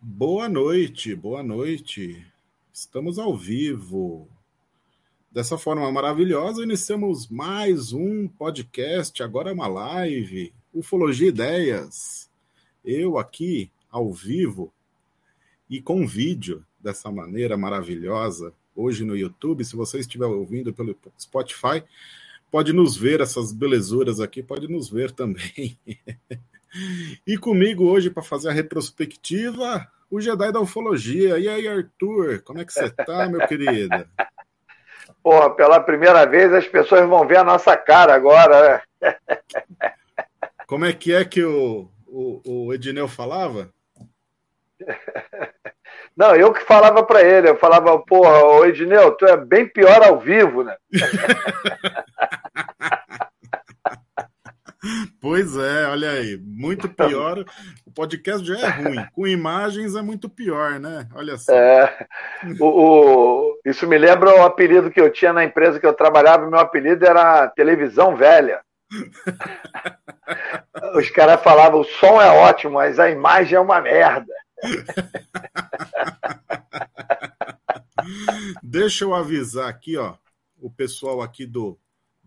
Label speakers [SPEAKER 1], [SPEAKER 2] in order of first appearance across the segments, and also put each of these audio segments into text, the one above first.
[SPEAKER 1] Boa noite, boa noite. Estamos ao vivo. Dessa forma maravilhosa, iniciamos mais um podcast, agora é uma live, Ufologia Ideias. Eu aqui, ao vivo, e com vídeo, dessa maneira maravilhosa, hoje no YouTube. Se você estiver ouvindo pelo Spotify, pode nos ver, essas belezuras aqui, pode nos ver também. E comigo hoje para fazer a retrospectiva, o Jedi da Ufologia. E aí, Arthur, como é que você tá, meu querido?
[SPEAKER 2] Porra, pela primeira vez as pessoas vão ver a nossa cara agora, né?
[SPEAKER 1] Como é que é que o, o, o Edneu falava?
[SPEAKER 2] Não, eu que falava para ele, eu falava, porra, ô Edneu, tu é bem pior ao vivo, né?
[SPEAKER 1] Pois é, olha aí, muito pior. O podcast já é ruim, com imagens é muito pior, né? Olha só.
[SPEAKER 2] É, o, o, isso me lembra o apelido que eu tinha na empresa que eu trabalhava, meu apelido era Televisão Velha. Os caras falavam, o som é ótimo, mas a imagem é uma merda.
[SPEAKER 1] Deixa eu avisar aqui, ó, o pessoal aqui do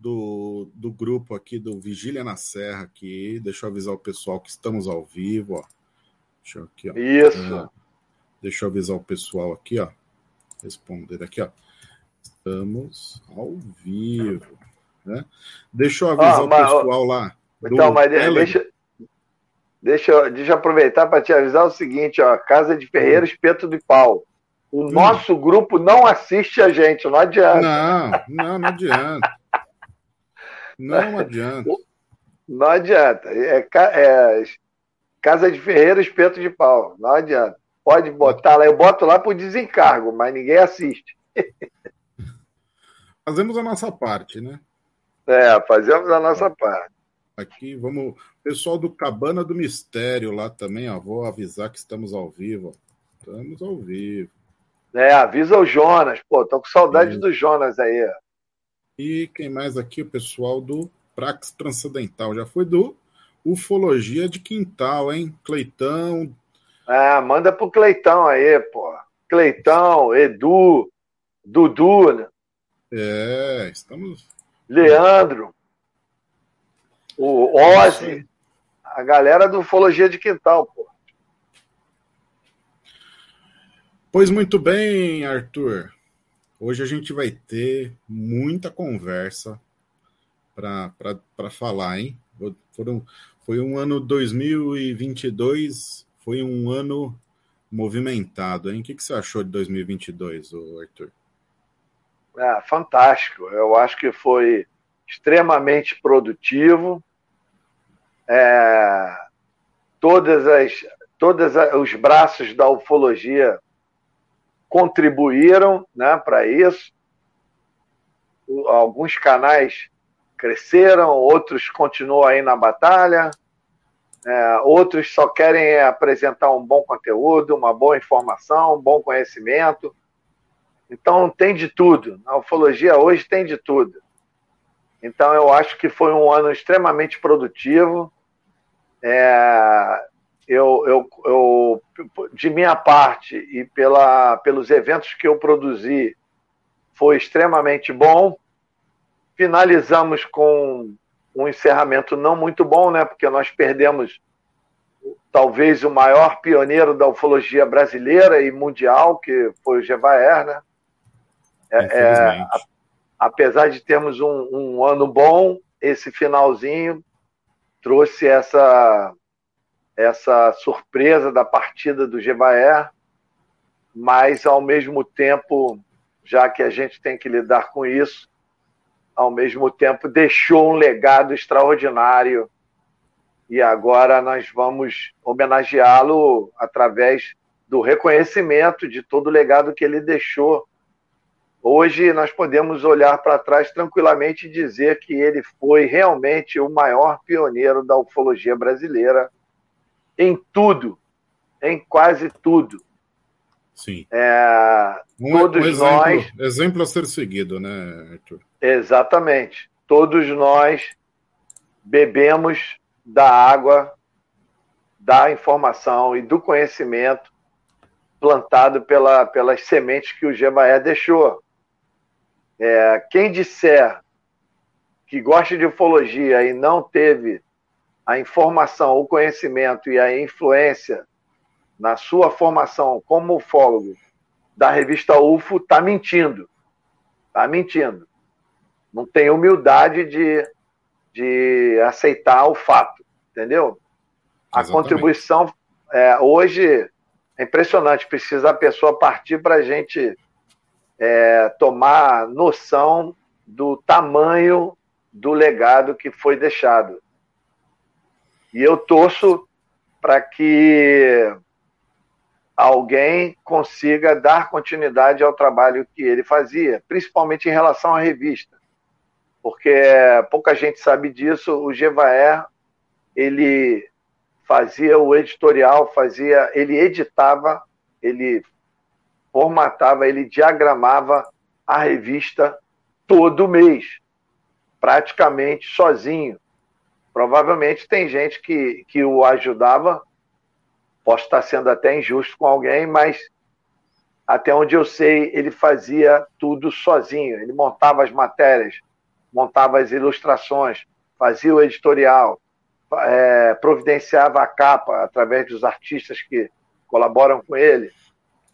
[SPEAKER 1] do, do grupo aqui do Vigília na Serra aqui. Deixa eu avisar o pessoal que estamos ao vivo, ó. Deixa eu aqui, ó.
[SPEAKER 2] Isso.
[SPEAKER 1] É, deixa eu avisar o pessoal aqui, ó. Responder aqui, ó. Estamos ao vivo, né? Deixa eu avisar ah, mas, o pessoal lá.
[SPEAKER 2] Então, mas deixa, deixa, deixa eu aproveitar para te avisar o seguinte, ó. Casa de Ferreira, hum. espeto de pau. O hum. nosso grupo não assiste a gente, não adianta.
[SPEAKER 1] Não, não, não adianta. Não adianta.
[SPEAKER 2] Não adianta. É, é, casa de ferreiro, espeto de pau. Não adianta. Pode botar lá, eu boto lá por desencargo, mas ninguém assiste.
[SPEAKER 1] Fazemos a nossa parte, né?
[SPEAKER 2] É, fazemos a nossa parte.
[SPEAKER 1] Aqui, vamos. Pessoal do Cabana do Mistério lá também, ó. Vou avisar que estamos ao vivo. Estamos ao vivo.
[SPEAKER 2] É, avisa o Jonas. Pô, tô com saudade é. do Jonas aí.
[SPEAKER 1] E quem mais aqui? O pessoal do Prax Transcendental. Já foi do Ufologia de Quintal, hein? Cleitão.
[SPEAKER 2] Ah, manda pro Cleitão aí, pô. Cleitão, Edu, Dudu, né?
[SPEAKER 1] É, estamos.
[SPEAKER 2] Leandro, o Ozzy, a galera do Ufologia de Quintal, pô.
[SPEAKER 1] Pois muito bem, Arthur. Hoje a gente vai ter muita conversa para falar, hein? Foram, foi um ano 2022, foi um ano movimentado, hein? O que, que você achou de 2022, Arthur?
[SPEAKER 2] É, fantástico. Eu acho que foi extremamente produtivo. É, todas as todos os braços da ufologia contribuíram né, para isso. Alguns canais cresceram, outros continuam aí na batalha, é, outros só querem apresentar um bom conteúdo, uma boa informação, um bom conhecimento. Então tem de tudo. A ufologia hoje tem de tudo. Então eu acho que foi um ano extremamente produtivo. É, eu, eu, eu, de minha parte e pela, pelos eventos que eu produzi, foi extremamente bom. Finalizamos com um encerramento não muito bom, né? Porque nós perdemos talvez o maior pioneiro da ufologia brasileira e mundial, que foi o Gevaer, né? É, é, apesar de termos um, um ano bom, esse finalzinho trouxe essa essa surpresa da partida do Gevaer, mas ao mesmo tempo, já que a gente tem que lidar com isso, ao mesmo tempo deixou um legado extraordinário e agora nós vamos homenageá-lo através do reconhecimento de todo o legado que ele deixou. Hoje nós podemos olhar para trás tranquilamente e dizer que ele foi realmente o maior pioneiro da ufologia brasileira em tudo, em quase tudo.
[SPEAKER 1] Sim.
[SPEAKER 2] É, um, todos um exemplo, nós.
[SPEAKER 1] Exemplo a ser seguido, né, Arthur?
[SPEAKER 2] Exatamente. Todos nós bebemos da água, da informação e do conhecimento plantado pela, pelas sementes que o Gevaé deixou. É, quem disser que gosta de ufologia e não teve a informação, o conhecimento e a influência na sua formação como ufólogo da revista UFO, está mentindo. Está mentindo. Não tem humildade de, de aceitar o fato, entendeu? A Exatamente. contribuição é, hoje é impressionante. Precisa a pessoa partir para a gente é, tomar noção do tamanho do legado que foi deixado. E eu torço para que alguém consiga dar continuidade ao trabalho que ele fazia, principalmente em relação à revista. Porque pouca gente sabe disso, o Gevaer, ele fazia o editorial, fazia, ele editava, ele formatava, ele diagramava a revista todo mês, praticamente sozinho. Provavelmente tem gente que, que o ajudava, posso estar sendo até injusto com alguém, mas até onde eu sei, ele fazia tudo sozinho. Ele montava as matérias, montava as ilustrações, fazia o editorial, é, providenciava a capa através dos artistas que colaboram com ele.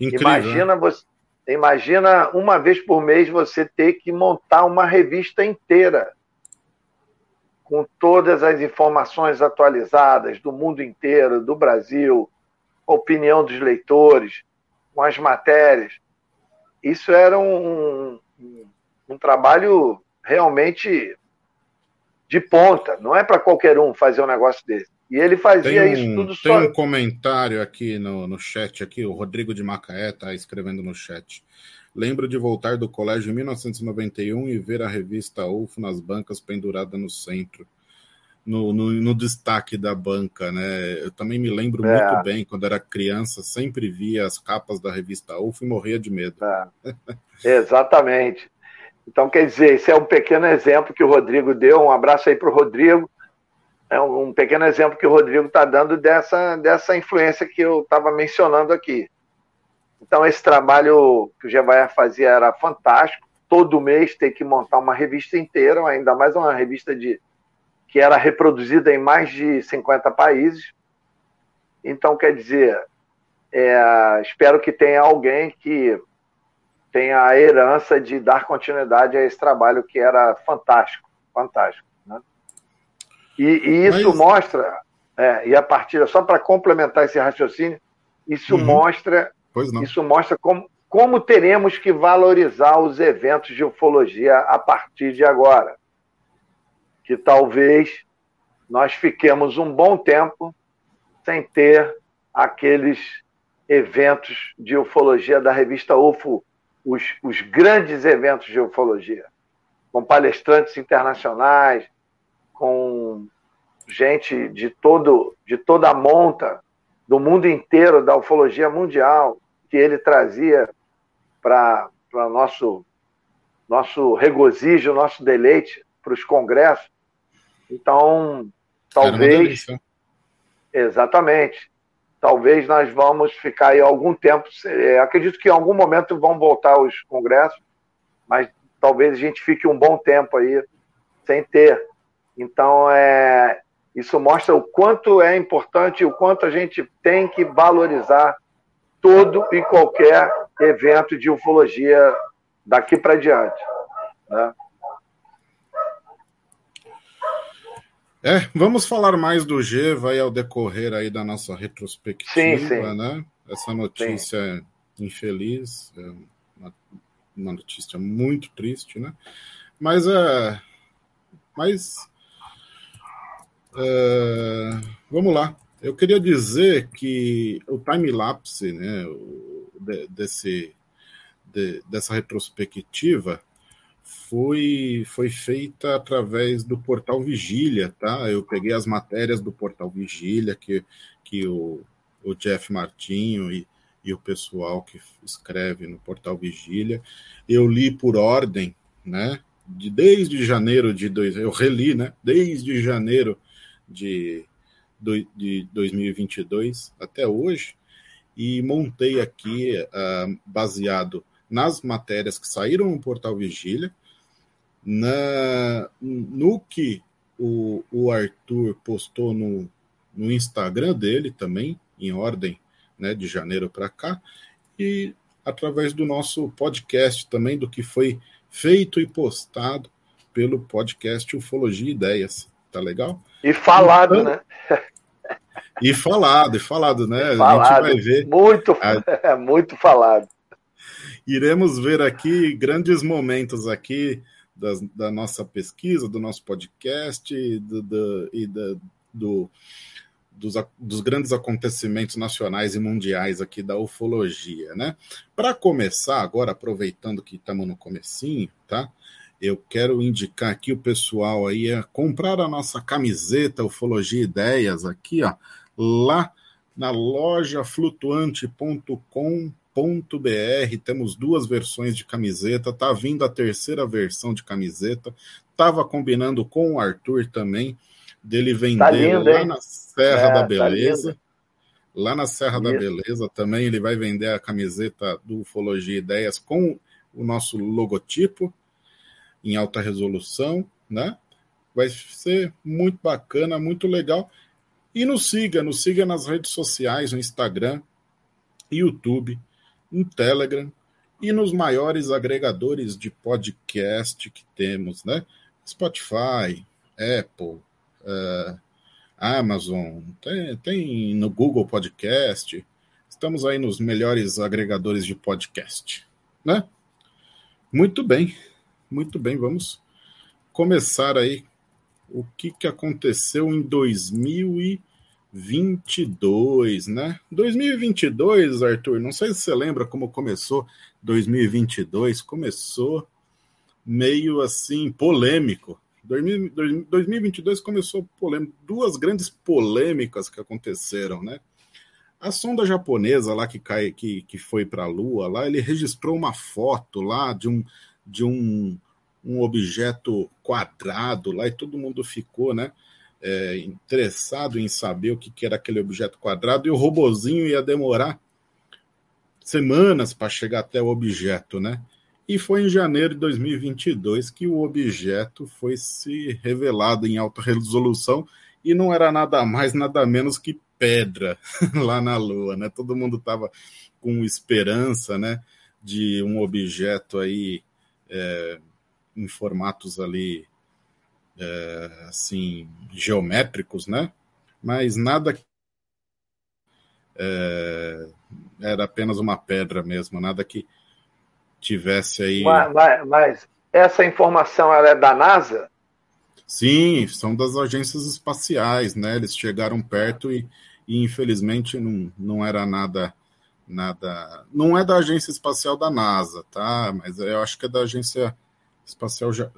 [SPEAKER 2] Incrível, imagina né? você, imagina uma vez por mês você ter que montar uma revista inteira com todas as informações atualizadas do mundo inteiro, do Brasil, opinião dos leitores, com as matérias. Isso era um, um, um trabalho realmente de ponta. Não é para qualquer um fazer um negócio desse. E ele fazia um, isso tudo
[SPEAKER 1] só. Tem um comentário aqui no, no chat, aqui, o Rodrigo de Macaé está escrevendo no chat. Lembro de voltar do colégio em 1991 e ver a revista UFO nas bancas pendurada no centro, no, no, no destaque da banca, né? Eu também me lembro é. muito bem, quando era criança, sempre via as capas da revista UFO e morria de medo.
[SPEAKER 2] É. Exatamente. Então, quer dizer, esse é um pequeno exemplo que o Rodrigo deu. Um abraço aí para o Rodrigo. É um pequeno exemplo que o Rodrigo está dando dessa, dessa influência que eu estava mencionando aqui. Então, esse trabalho que o Gevaer fazia era fantástico. Todo mês tem que montar uma revista inteira, ainda mais uma revista de que era reproduzida em mais de 50 países. Então, quer dizer, é, espero que tenha alguém que tem a herança de dar continuidade a esse trabalho que era fantástico, fantástico. Né? E, e, isso Mas... mostra, é, e a partir, só para complementar esse raciocínio, isso uhum. mostra, isso mostra como, como teremos que valorizar os eventos de ufologia a partir de agora. Que talvez nós fiquemos um bom tempo sem ter aqueles eventos de ufologia da revista UFO os, os grandes eventos de ufologia, com palestrantes internacionais, com gente de, todo, de toda a monta do mundo inteiro da ufologia mundial que ele trazia para nosso nosso regozijo, nosso deleite para os congressos. Então, talvez exatamente talvez nós vamos ficar aí algum tempo. É, acredito que em algum momento vão voltar os congressos, mas talvez a gente fique um bom tempo aí sem ter. Então, é, isso mostra o quanto é importante o quanto a gente tem que valorizar todo e qualquer evento de ufologia daqui para diante. Né?
[SPEAKER 1] É, vamos falar mais do G, vai ao decorrer aí da nossa retrospectiva, sim, sim. né? Essa notícia sim. infeliz, é uma, uma, notícia muito triste, né? Mas é, mas é, vamos lá. Eu queria dizer que o time lapse, né, desse de, dessa retrospectiva foi, foi feita através do portal Vigília, tá? Eu peguei as matérias do portal Vigília que, que o, o Jeff Martinho e, e o pessoal que escreve no portal Vigília, eu li por ordem, né? De, desde janeiro de dois, eu reli, né? Desde janeiro de, de 2022 até hoje, e montei aqui, uh, baseado nas matérias que saíram no portal Vigília, na, no que o, o Arthur postou no, no Instagram dele também, em ordem né, de janeiro para cá, e através do nosso podcast também, do que foi feito e postado pelo podcast Ufologia Ideias. Tá legal?
[SPEAKER 2] E falado, então, né?
[SPEAKER 1] E falado, e falado, né?
[SPEAKER 2] Falado, a gente vai ver. Muito, a... muito falado.
[SPEAKER 1] Iremos ver aqui grandes momentos aqui da, da nossa pesquisa, do nosso podcast do, do, e do, do dos, dos, grandes acontecimentos nacionais e mundiais aqui da ufologia, né? Para começar, agora aproveitando que estamos no comecinho, tá? Eu quero indicar aqui o pessoal aí a comprar a nossa camiseta Ufologia Ideias aqui, ó, lá na loja flutuante.com.br. Temos duas versões de camiseta, tá vindo a terceira versão de camiseta. Tava combinando com o Arthur também dele vender tá lindo, lá hein? na Serra é, da tá Beleza. Tá lá na Serra Isso. da Beleza também ele vai vender a camiseta do Ufologia Ideias com o nosso logotipo em alta resolução, né? Vai ser muito bacana, muito legal. E nos siga, nos siga nas redes sociais, no Instagram, YouTube, no Telegram e nos maiores agregadores de podcast que temos, né? Spotify, Apple, uh, Amazon, tem, tem no Google Podcast. Estamos aí nos melhores agregadores de podcast, né? Muito bem, muito bem. Vamos começar aí o que, que aconteceu em 2022, né? 2022, Arthur, não sei se você lembra como começou 2022. Começou meio assim polêmico 2022 começou polêmico, duas grandes polêmicas que aconteceram, né? A sonda japonesa lá que cai, que, que foi para a Lua, lá ele registrou uma foto lá de um de um, um objeto quadrado lá e todo mundo ficou, né? É, interessado em saber o que, que era aquele objeto quadrado e o robozinho ia demorar semanas para chegar até o objeto, né? E foi em janeiro de 2022 que o objeto foi se revelado em alta resolução e não era nada mais, nada menos que pedra lá na Lua, né? Todo mundo estava com esperança, né, de um objeto aí é, em formatos ali é, assim geométricos, né? Mas nada é, era apenas uma pedra mesmo, nada que tivesse aí.
[SPEAKER 2] Mas, mas, essa informação ela é da NASA?
[SPEAKER 1] Sim, são das agências espaciais, né? Eles chegaram perto e, e infelizmente não, não era nada nada. Não é da agência espacial da NASA, tá? Mas eu acho que é da agência espacial da,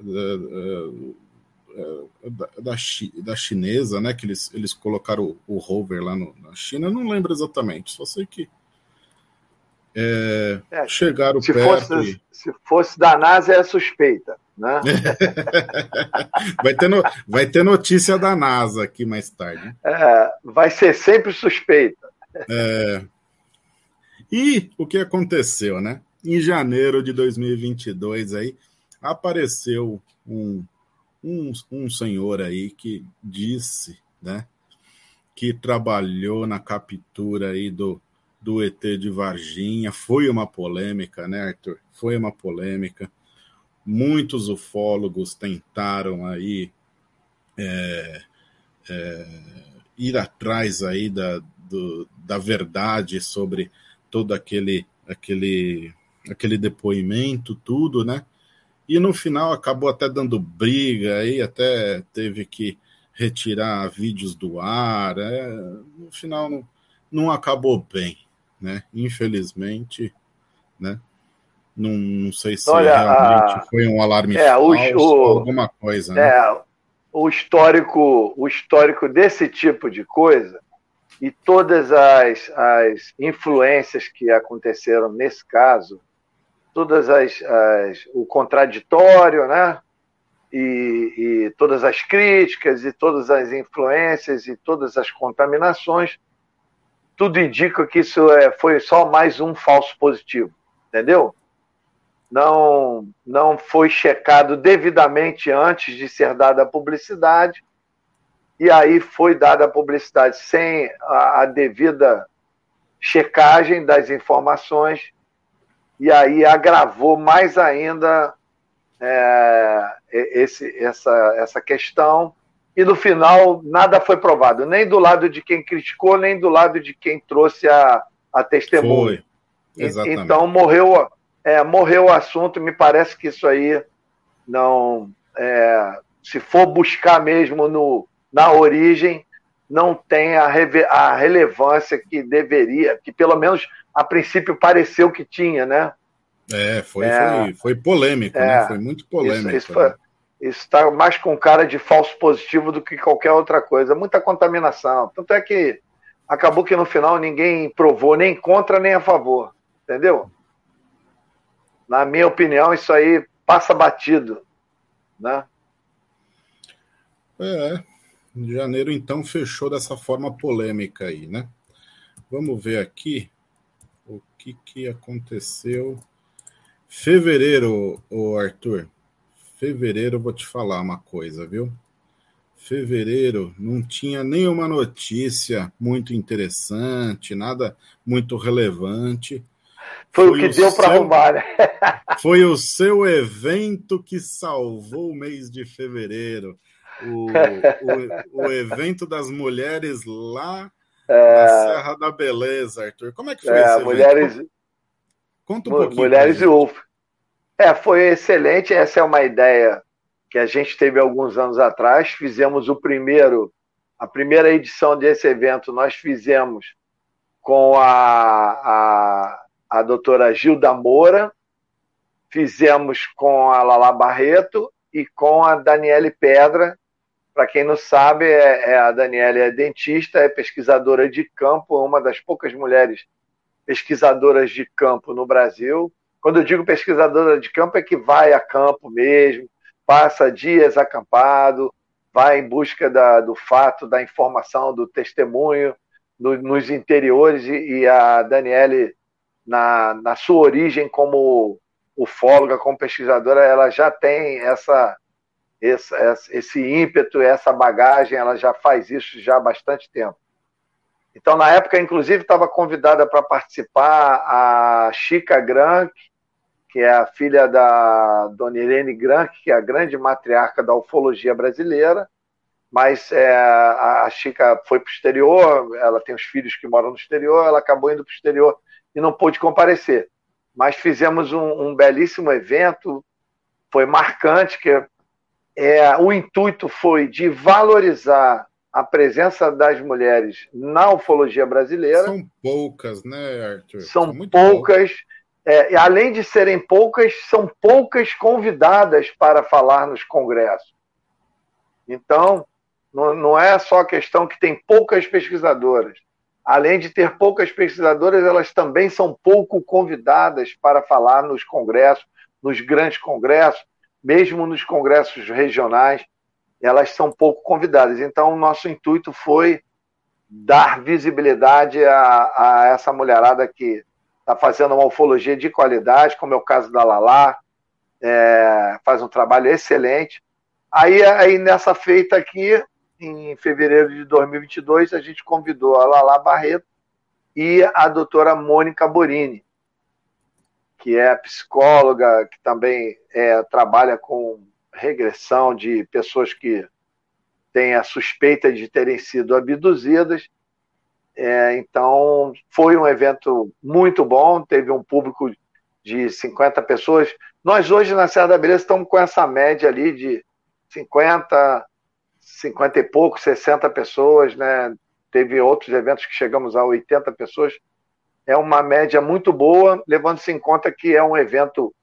[SPEAKER 1] da, da, da chinesa, né? Que eles, eles colocaram o, o rover lá no, na China. Eu não lembro exatamente, só sei que é, é, chegaram
[SPEAKER 2] se
[SPEAKER 1] perto.
[SPEAKER 2] Fosse, e... Se fosse da NASA, é suspeita. Né?
[SPEAKER 1] vai, ter no, vai ter notícia da NASA aqui mais tarde.
[SPEAKER 2] É, vai ser sempre suspeita.
[SPEAKER 1] É, e o que aconteceu, né? Em janeiro de 2022 aí apareceu um, um, um senhor aí que disse, né, que trabalhou na captura aí do do ET de Varginha. Foi uma polêmica, né, Arthur? Foi uma polêmica. Muitos ufólogos tentaram aí é, é, ir atrás aí da, do, da verdade sobre todo aquele, aquele, aquele depoimento, tudo, né? E no final acabou até dando briga aí, até teve que retirar vídeos do ar. É, no final não, não acabou bem né? Infelizmente, né? Não, não sei se Olha, realmente a... foi um alarme
[SPEAKER 2] é,
[SPEAKER 1] falso
[SPEAKER 2] o,
[SPEAKER 1] alguma coisa. Né?
[SPEAKER 2] É, o histórico, o histórico desse tipo de coisa e todas as, as influências que aconteceram nesse caso, todas as, as o contraditório, né? E, e todas as críticas e todas as influências e todas as contaminações tudo indica que isso é, foi só mais um falso positivo, entendeu? Não, não foi checado devidamente antes de ser dada a publicidade, e aí foi dada a publicidade sem a, a devida checagem das informações, e aí agravou mais ainda é, esse, essa, essa questão e no final nada foi provado, nem do lado de quem criticou, nem do lado de quem trouxe a, a testemunha. Foi. Exatamente. Então morreu, é, morreu o assunto, me parece que isso aí não. É, se for buscar mesmo no, na origem, não tem a, a relevância que deveria, que pelo menos a princípio pareceu que tinha, né?
[SPEAKER 1] É, foi, é, foi, foi polêmico, né? é, né? Foi muito polêmico. Isso,
[SPEAKER 2] isso né? está mais com cara de falso positivo do que qualquer outra coisa. Muita contaminação. Tanto é que acabou que no final ninguém provou nem contra nem a favor. Entendeu? Na minha opinião, isso aí passa batido. Né?
[SPEAKER 1] É, janeiro então fechou dessa forma polêmica aí, né? Vamos ver aqui o que, que aconteceu. Fevereiro, o Arthur. Fevereiro, vou te falar uma coisa, viu? Fevereiro não tinha nenhuma notícia muito interessante, nada muito relevante.
[SPEAKER 2] Foi, foi o que o deu para arrumar, né?
[SPEAKER 1] Foi o seu evento que salvou o mês de fevereiro. O, o, o evento das mulheres lá é... na Serra da Beleza, Arthur. Como é que foi é, esse
[SPEAKER 2] mulheres... evento? Conta um pouquinho. Mulheres e Wolf. É, foi excelente. Essa é uma ideia que a gente teve alguns anos atrás. Fizemos o primeiro, a primeira edição desse evento, nós fizemos com a, a, a doutora Gilda Moura, fizemos com a Lala Barreto e com a Daniele Pedra. Para quem não sabe, é, é, a Daniele é dentista, é pesquisadora de campo, uma das poucas mulheres pesquisadoras de campo no Brasil. Quando eu digo pesquisadora de campo, é que vai a campo mesmo, passa dias acampado, vai em busca da, do fato, da informação, do testemunho no, nos interiores. E, e, a Daniele, na, na sua origem como ufóloga, como pesquisadora, ela já tem essa, esse, esse ímpeto, essa bagagem, ela já faz isso já há bastante tempo. Então, na época, inclusive, estava convidada para participar a Chica Grank, que é a filha da Dona Irene Grank, que é a grande matriarca da ufologia brasileira, mas é, a Chica foi para o exterior, ela tem os filhos que moram no exterior, ela acabou indo para o exterior e não pôde comparecer. Mas fizemos um, um belíssimo evento, foi marcante, que é, o intuito foi de valorizar a presença das mulheres na ufologia brasileira.
[SPEAKER 1] São poucas, né, Arthur?
[SPEAKER 2] São, São poucas. é, além de serem poucas, são poucas convidadas para falar nos congressos. Então, não, não é só a questão que tem poucas pesquisadoras. Além de ter poucas pesquisadoras, elas também são pouco convidadas para falar nos congressos, nos grandes congressos, mesmo nos congressos regionais, elas são pouco convidadas. Então, nosso intuito foi dar visibilidade a, a essa mulherada que está fazendo uma ufologia de qualidade, como é o caso da Lala, é, faz um trabalho excelente. Aí, aí, nessa feita aqui, em fevereiro de 2022, a gente convidou a Lala Barreto e a doutora Mônica Borini, que é psicóloga, que também é, trabalha com regressão de pessoas que têm a suspeita de terem sido abduzidas é, então, foi um evento muito bom, teve um público de 50 pessoas. Nós hoje na Serra da Beleza estamos com essa média ali de 50, 50 e pouco, 60 pessoas, né? Teve outros eventos que chegamos a 80 pessoas. É uma média muito boa, levando-se em conta que é um evento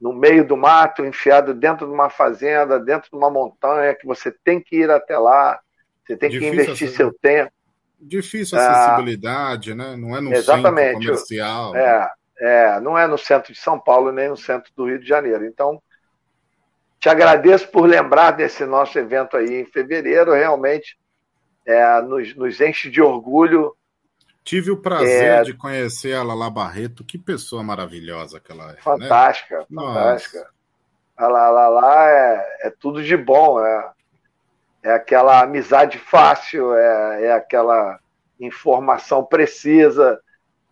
[SPEAKER 2] no meio do mato, enfiado dentro de uma fazenda, dentro de uma montanha, que você tem que ir até lá, você tem Difícil que investir seu tempo.
[SPEAKER 1] Difícil a acessibilidade, ah, né? Não é no exatamente. centro comercial.
[SPEAKER 2] É, é, não é no centro de São Paulo nem no centro do Rio de Janeiro. Então, te agradeço por lembrar desse nosso evento aí em fevereiro. Realmente é, nos, nos enche de orgulho
[SPEAKER 1] Tive o prazer é... de conhecer a Lala Barreto. Que pessoa maravilhosa que ela é.
[SPEAKER 2] Fantástica, né? fantástica. A Lala é, é tudo de bom. É, é aquela amizade fácil, é, é aquela informação precisa,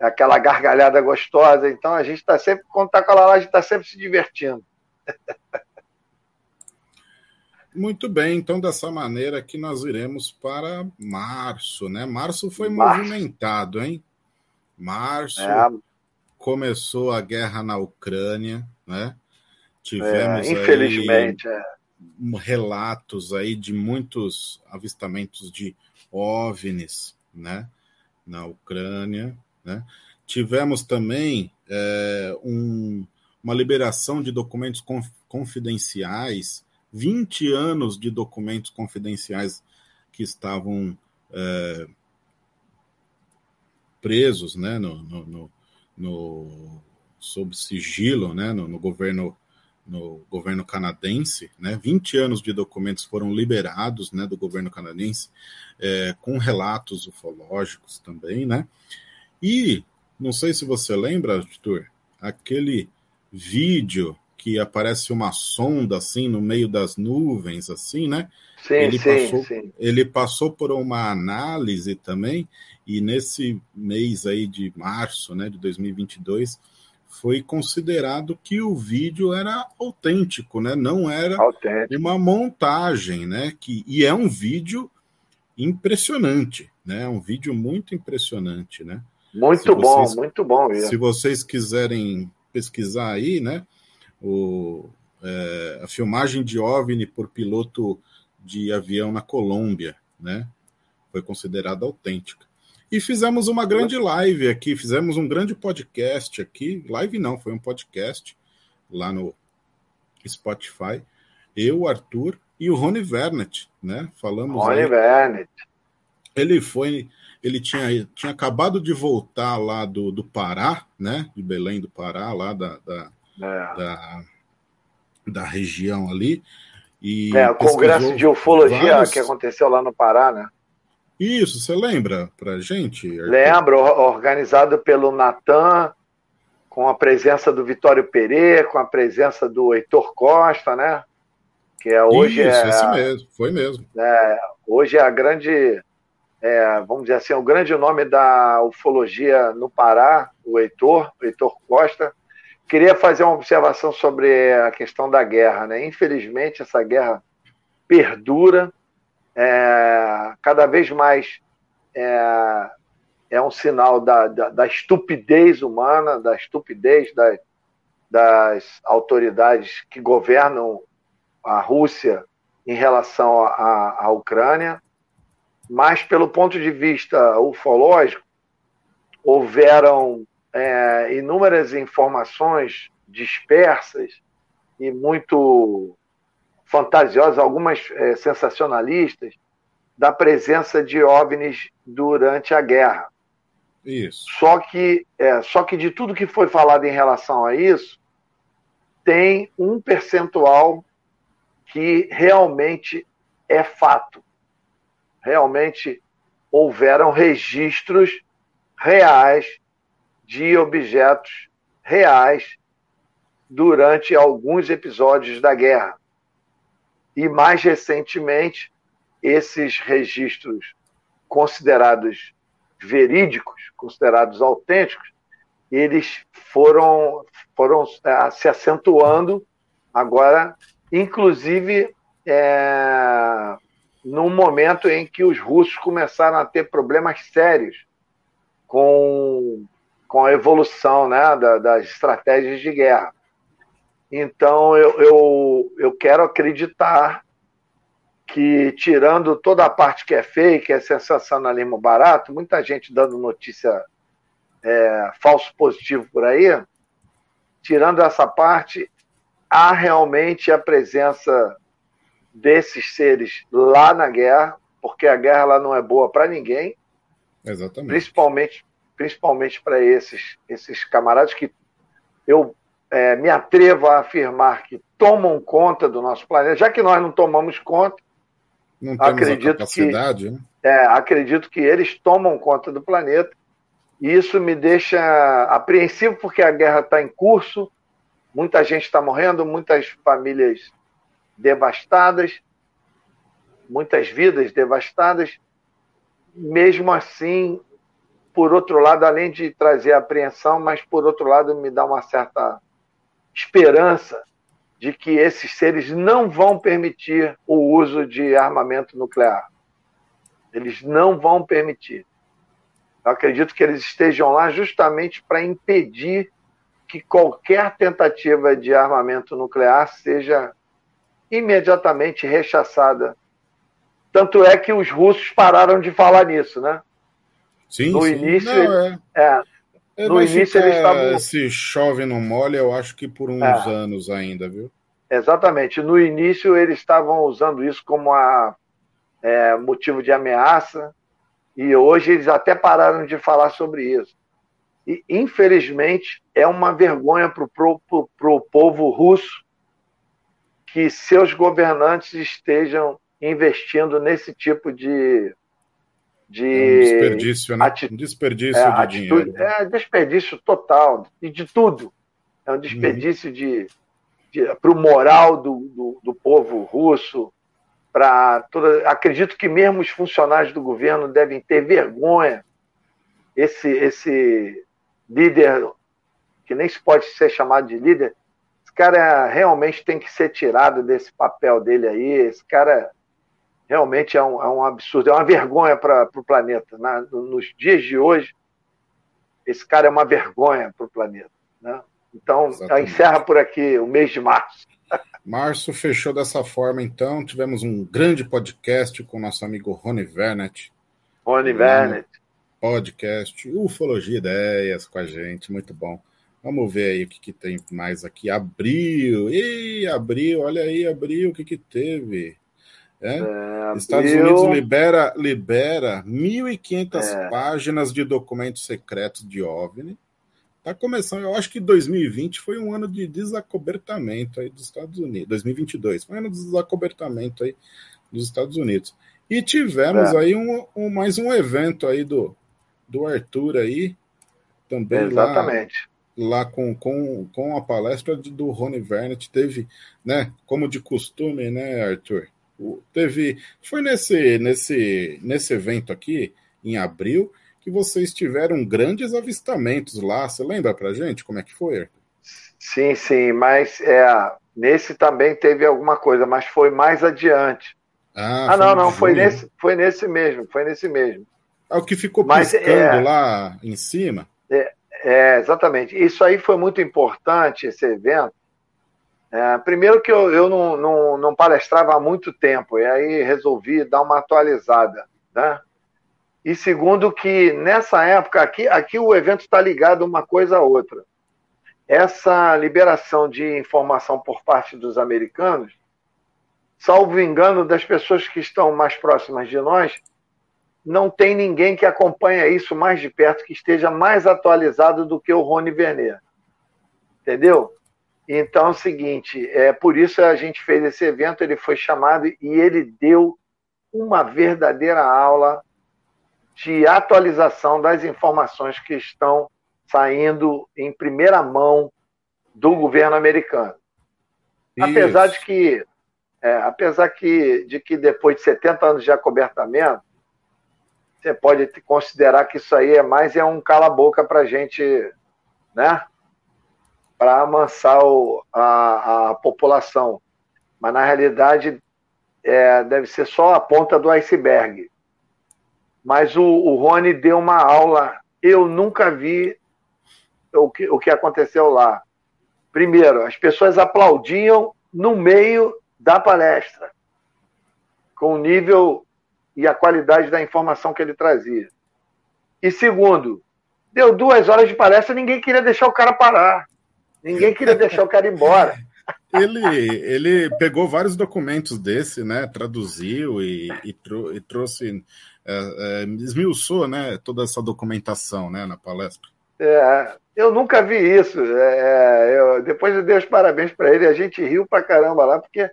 [SPEAKER 2] é aquela gargalhada gostosa. Então a gente está sempre, quando está com a Lala, a gente está sempre se divertindo.
[SPEAKER 1] Muito bem, então dessa maneira que nós iremos para março, né? Março foi março. movimentado, hein? Março é. começou a guerra na Ucrânia, né?
[SPEAKER 2] Tivemos é, infelizmente,
[SPEAKER 1] aí é. relatos aí de muitos avistamentos de OVNIs, né? Na Ucrânia, né? Tivemos também é, um, uma liberação de documentos confidenciais 20 anos de documentos confidenciais que estavam é, presos né, no, no, no, no, sob sigilo né, no, no, governo no governo canadense, né, 20 anos de documentos foram liberados né, do governo canadense, é, com relatos ufológicos também, né? E não sei se você lembra, Arthur, aquele vídeo que aparece uma sonda assim no meio das nuvens, assim, né?
[SPEAKER 2] Sim,
[SPEAKER 1] ele,
[SPEAKER 2] sim,
[SPEAKER 1] passou,
[SPEAKER 2] sim.
[SPEAKER 1] ele passou por uma análise também, e nesse mês aí de março né, de 2022 foi considerado que o vídeo era autêntico, né? Não era
[SPEAKER 2] autêntico.
[SPEAKER 1] uma montagem, né? Que, e é um vídeo impressionante, né? É um vídeo muito impressionante, né?
[SPEAKER 2] Muito bom, muito bom.
[SPEAKER 1] Se vocês quiserem pesquisar aí, né? O, é, a filmagem de OVNI por piloto de avião na Colômbia, né? Foi considerada autêntica. E fizemos uma grande live aqui, fizemos um grande podcast aqui. Live não, foi um podcast lá no Spotify. Eu, Arthur e o Rony Vernet, né? Falamos.
[SPEAKER 2] Rony aí. Vernet.
[SPEAKER 1] Ele foi, ele tinha, tinha acabado de voltar lá do, do Pará, né? De Belém do Pará, lá da, da é. da, da região ali. E
[SPEAKER 2] é, o Congresso de Ufologia vários... que aconteceu lá no Pará, né?
[SPEAKER 1] Isso, você lembra pra gente?
[SPEAKER 2] Lembro, organizado pelo Natan, com a presença do Vitório Pereira, com a presença do Heitor Costa, né? Que é, hoje
[SPEAKER 1] Isso,
[SPEAKER 2] é,
[SPEAKER 1] mesmo, foi mesmo.
[SPEAKER 2] É, hoje é a grande, é, vamos dizer assim, o grande nome da ufologia no Pará, o Heitor, o Heitor Costa, queria fazer uma observação sobre a questão da guerra. Né? Infelizmente, essa guerra perdura, é, cada vez mais é, é um sinal da, da, da, estupidez humana, da estupidez das, das autoridades que governam a Rússia em relação à Ucrânia, mas pelo ponto de vista ufológico, houveram é, inúmeras informações dispersas e muito fantasiosas, algumas é, sensacionalistas, da presença de OVNIs durante a guerra.
[SPEAKER 1] Isso.
[SPEAKER 2] Só que, é, só que de tudo que foi falado em relação a isso, tem um percentual que realmente é fato. Realmente houveram registros reais de objetos reais durante alguns episódios da guerra. E mais recentemente, esses registros considerados verídicos, considerados autênticos, eles foram, foram é, se acentuando agora, inclusive é, no momento em que os russos começaram a ter problemas sérios com com a evolução né, da, das estratégias de guerra. Então, eu, eu, eu quero acreditar que, tirando toda a parte que é fake, é sensacionalismo barato, muita gente dando notícia é, falso positivo por aí, tirando essa parte, há realmente a presença desses seres lá na guerra, porque a guerra lá não é boa para ninguém,
[SPEAKER 1] Exatamente.
[SPEAKER 2] principalmente principalmente para esses, esses camaradas que eu é, me atrevo a afirmar que tomam conta do nosso planeta, já que nós não tomamos conta,
[SPEAKER 1] não acredito que
[SPEAKER 2] né? é, acredito que eles tomam conta do planeta E isso me deixa apreensivo porque a guerra está em curso, muita gente está morrendo, muitas famílias devastadas, muitas vidas devastadas. Mesmo assim, por outro lado, além de trazer apreensão, mas por outro lado, me dá uma certa esperança de que esses seres não vão permitir o uso de armamento nuclear. Eles não vão permitir. Eu acredito que eles estejam lá justamente para impedir que qualquer tentativa de armamento nuclear seja imediatamente rechaçada. Tanto é que os russos pararam de falar nisso, né?
[SPEAKER 1] Sim, no sim. início, não, é. É, é, no início eles estavam. Se chove não molha, eu acho que por uns é. anos ainda, viu?
[SPEAKER 2] Exatamente. No início eles estavam usando isso como a, é, motivo de ameaça e hoje eles até pararam de falar sobre isso. E infelizmente é uma vergonha para o povo russo que seus governantes estejam investindo nesse tipo de. De é um
[SPEAKER 1] desperdício, né? Ati... Um desperdício é, de atitude... dinheiro.
[SPEAKER 2] É desperdício total, e de tudo. É um desperdício uhum. de, de para o moral do, do, do, povo russo. Para toda... Acredito que mesmo os funcionários do governo devem ter vergonha. Esse, esse líder, que nem se pode ser chamado de líder, cara realmente tem que ser tirado desse papel dele aí. Esse cara realmente é um, é um absurdo, é uma vergonha para o planeta. Né? Nos dias de hoje, esse cara é uma vergonha para o planeta. Né? Então, encerra por aqui o mês de março.
[SPEAKER 1] Março fechou dessa forma, então. Tivemos um grande podcast com o nosso amigo Rony Vernet.
[SPEAKER 2] Rony Vernet.
[SPEAKER 1] Podcast Ufologia Ideias com a gente, muito bom. Vamos ver aí o que, que tem mais aqui. Abril. Ih, abril, olha aí, abril, o que, que teve? É? É, Estados Unidos libera, libera 1.500 é. páginas de documentos secretos de OVNI. Tá começando, eu acho que 2020 foi um ano de desacobertamento aí dos Estados Unidos. 2022 foi um ano de desacobertamento aí dos Estados Unidos. E tivemos é. aí um, um, mais um evento aí do, do Arthur aí, também
[SPEAKER 2] Exatamente.
[SPEAKER 1] lá lá com, com, com a palestra do Rony Vernet, teve, né, como de costume, né, Arthur? Teve, foi nesse, nesse, nesse evento aqui, em abril, que vocês tiveram grandes avistamentos lá. Você lembra pra gente como é que foi?
[SPEAKER 2] Sim, sim, mas é, nesse também teve alguma coisa, mas foi mais adiante. Ah, ah não, não, foi nesse, foi nesse mesmo, foi nesse mesmo.
[SPEAKER 1] É o que ficou piscando é, lá em cima?
[SPEAKER 2] É, é, exatamente. Isso aí foi muito importante, esse evento. É, primeiro que eu, eu não, não, não, palestrava há muito tempo, e aí resolvi dar uma atualizada. Né? E segundo que nessa época, aqui, aqui o evento está ligado uma coisa a outra. Essa liberação de informação por parte dos americanos, salvo engano das pessoas que estão mais próximas de nós, não tem ninguém que acompanha isso mais de perto, que esteja mais atualizado do que o Rony Vernet. Entendeu? Então é o seguinte, é por isso a gente fez esse evento, ele foi chamado e ele deu uma verdadeira aula de atualização das informações que estão saindo em primeira mão do governo americano. Isso. Apesar de que, é, apesar que, de que depois de 70 anos de acobertamento, você pode considerar que isso aí é mais é um cala-boca para a gente, né? Para amansar o, a, a população. Mas, na realidade, é, deve ser só a ponta do iceberg. Mas o, o Rony deu uma aula, eu nunca vi o que, o que aconteceu lá. Primeiro, as pessoas aplaudiam no meio da palestra, com um nível e a qualidade da informação que ele trazia. E segundo, deu duas horas de palestra, ninguém queria deixar o cara parar. Ninguém queria deixar o cara embora.
[SPEAKER 1] Ele, ele pegou vários documentos desse, né? Traduziu e, e, trou e trouxe, é, é, esmiuçou, né? Toda essa documentação, né? Na palestra.
[SPEAKER 2] É, eu nunca vi isso. É, eu, depois eu dei os parabéns para ele. A gente riu pra caramba lá, porque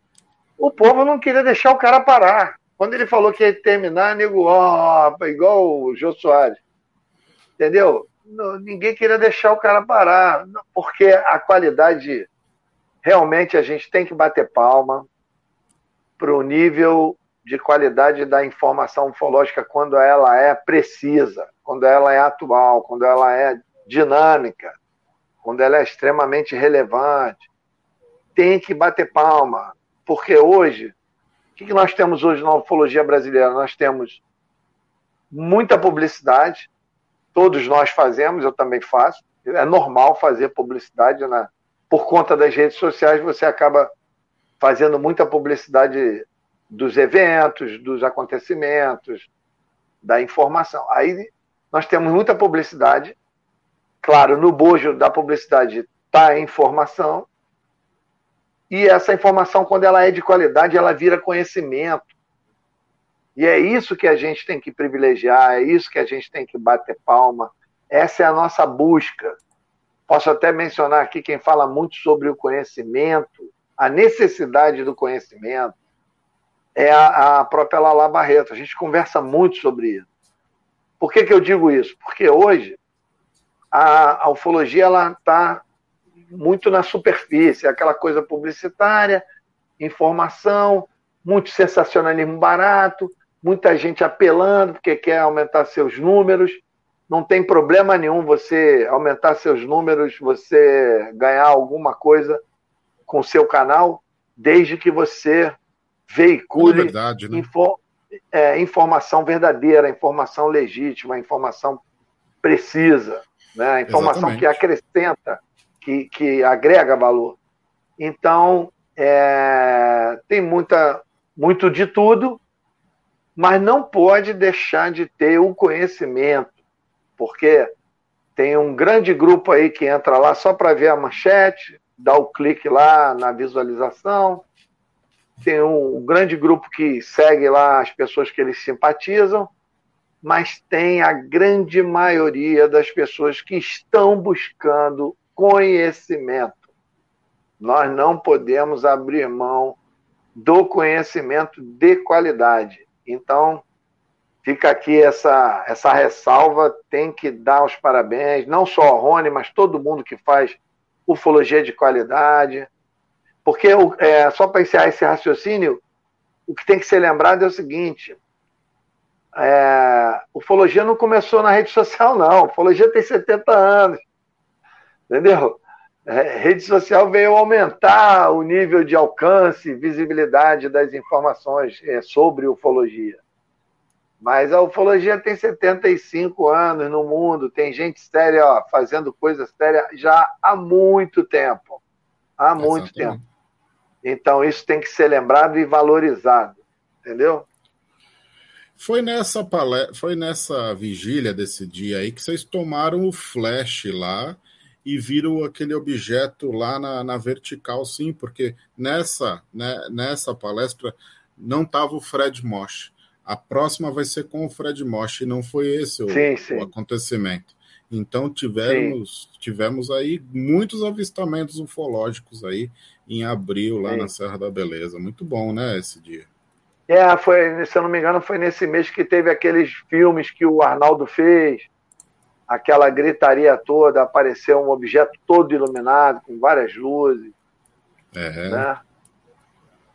[SPEAKER 2] o povo não queria deixar o cara parar. Quando ele falou que ia terminar, nego, ó, oh, igual o Jô Soares. Entendeu? Ninguém queria deixar o cara parar, porque a qualidade realmente a gente tem que bater palma para o nível de qualidade da informação ufológica quando ela é precisa, quando ela é atual, quando ela é dinâmica, quando ela é extremamente relevante. Tem que bater palma, porque hoje, o que nós temos hoje na ufologia brasileira? Nós temos muita publicidade, todos nós fazemos, eu também faço. É normal fazer publicidade, né? por conta das redes sociais, você acaba fazendo muita publicidade dos eventos, dos acontecimentos, da informação. Aí nós temos muita publicidade. Claro, no bojo da publicidade está a informação. E essa informação, quando ela é de qualidade, ela vira conhecimento. E é isso que a gente tem que privilegiar, é isso que a gente tem que bater palma. Essa é a nossa busca. Posso até mencionar aqui quem fala muito sobre o conhecimento, a necessidade do conhecimento, é a, a própria Lala Barreto. A gente conversa muito sobre isso. Por que, que eu digo isso? Porque hoje a, a ufologia está muito na superfície, aquela coisa publicitária, informação, muito sensacionalismo barato, muita gente apelando porque quer aumentar seus números. Não tem problema nenhum você aumentar seus números, você ganhar alguma coisa com seu canal, desde que você veicule é verdade, né? info, é, informação verdadeira, informação legítima, informação precisa, né? informação Exatamente. que acrescenta, que, que agrega valor. Então, é, tem muita, muito de tudo, mas não pode deixar de ter o conhecimento, porque tem um grande grupo aí que entra lá só para ver a manchete, dá o clique lá na visualização, tem um grande grupo que segue lá as pessoas que eles simpatizam, mas tem a grande maioria das pessoas que estão buscando conhecimento. Nós não podemos abrir mão do conhecimento de qualidade. Então, fica aqui essa, essa ressalva, tem que dar os parabéns, não só ao Rony, mas todo mundo que faz ufologia de qualidade, porque, é, só para encerrar esse raciocínio, o que tem que ser lembrado é o seguinte: é, ufologia não começou na rede social, não. Ufologia tem 70 anos. Entendeu? Rede social veio aumentar o nível de alcance, visibilidade das informações é, sobre ufologia. Mas a ufologia tem 75 anos no mundo, tem gente séria ó, fazendo coisa séria já há muito tempo. Há muito Exatamente. tempo. Então, isso tem que ser lembrado e valorizado, entendeu?
[SPEAKER 1] Foi nessa, palestra, foi nessa vigília desse dia aí que vocês tomaram o flash lá e viram aquele objeto lá na, na vertical, sim, porque nessa, né, nessa palestra não estava o Fred Mosch. A próxima vai ser com o Fred Mosch, e não foi esse o, sim, sim. o acontecimento. Então tivemos, tivemos aí muitos avistamentos ufológicos aí em abril, lá na Serra da Beleza. Muito bom, né, esse dia.
[SPEAKER 2] É, foi, se eu não me engano, foi nesse mês que teve aqueles filmes que o Arnaldo fez, aquela gritaria toda, apareceu um objeto todo iluminado, com várias luzes. É. Né?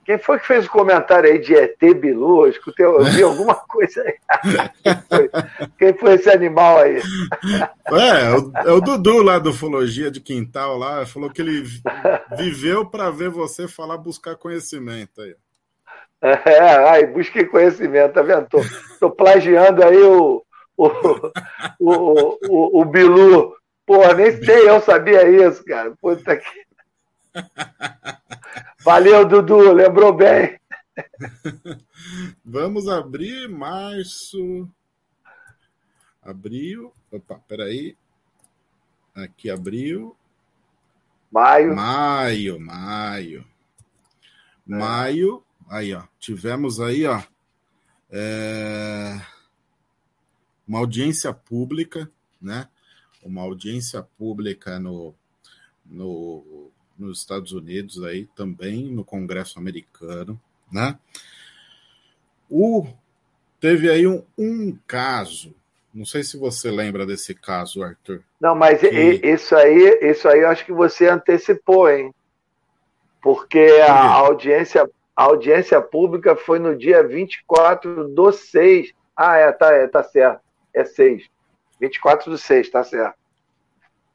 [SPEAKER 2] Quem foi que fez o comentário aí de ET Bilu? Eu escutei, eu vi alguma coisa aí. Quem foi, quem foi esse animal aí?
[SPEAKER 1] É, é o, é o Dudu lá do Ufologia de Quintal lá, falou que ele viveu para ver você falar buscar conhecimento aí.
[SPEAKER 2] É, ai, busquei conhecimento, tá vendo? Tô, tô plagiando aí o, o, o, o, o Bilu. Porra, nem sei eu sabia isso, cara. Puta que. Valeu, Dudu, lembrou bem.
[SPEAKER 1] Vamos abrir março. Abril. Opa, peraí. Aqui abril.
[SPEAKER 2] Maio.
[SPEAKER 1] Maio, maio. É. Maio. Aí, ó. Tivemos aí, ó. É... Uma audiência pública, né? Uma audiência pública no, no nos Estados Unidos aí também no Congresso americano, né? O teve aí um, um caso, Não sei se você lembra desse caso, Arthur.
[SPEAKER 2] Não, mas que... isso aí, isso aí eu acho que você antecipou, hein? Porque a audiência, a audiência pública foi no dia 24 do 6. Ah, é, tá, é, tá certo. É 6. 24 do 6, tá certo.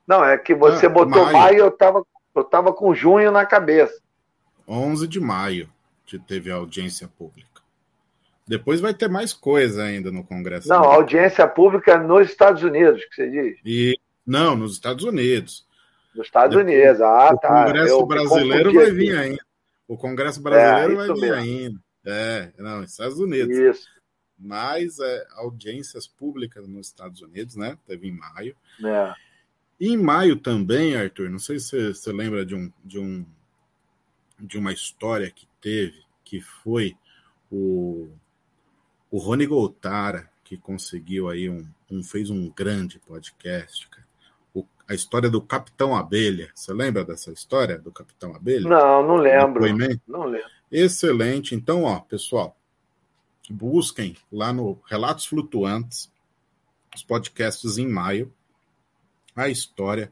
[SPEAKER 2] Não, é que você ah, botou maio. maio, eu tava, eu tava com junho na cabeça.
[SPEAKER 1] 11 de maio que teve a audiência pública. Depois vai ter mais coisa ainda no Congresso.
[SPEAKER 2] Não, audiência pública nos Estados Unidos, que você diz.
[SPEAKER 1] E, não, nos Estados Unidos.
[SPEAKER 2] Nos Estados Depois, Unidos, ah,
[SPEAKER 1] o tá. O Congresso Eu brasileiro vai vir ainda. O Congresso brasileiro é, vai vir mesmo. ainda. É, não, Estados Unidos. Isso. Mas é, audiências públicas nos Estados Unidos, né? Teve em maio. É. E em maio também, Arthur, não sei se você lembra de um, de um de uma história que teve, que foi o o Rony Goltara, que conseguiu aí um, um fez um grande podcast, cara. O, a história do Capitão Abelha. Você lembra dessa história do Capitão Abelha?
[SPEAKER 2] Não, não lembro. Não lembro.
[SPEAKER 1] Excelente. Então, ó, pessoal, busquem lá no Relatos Flutuantes, os podcasts em maio, a história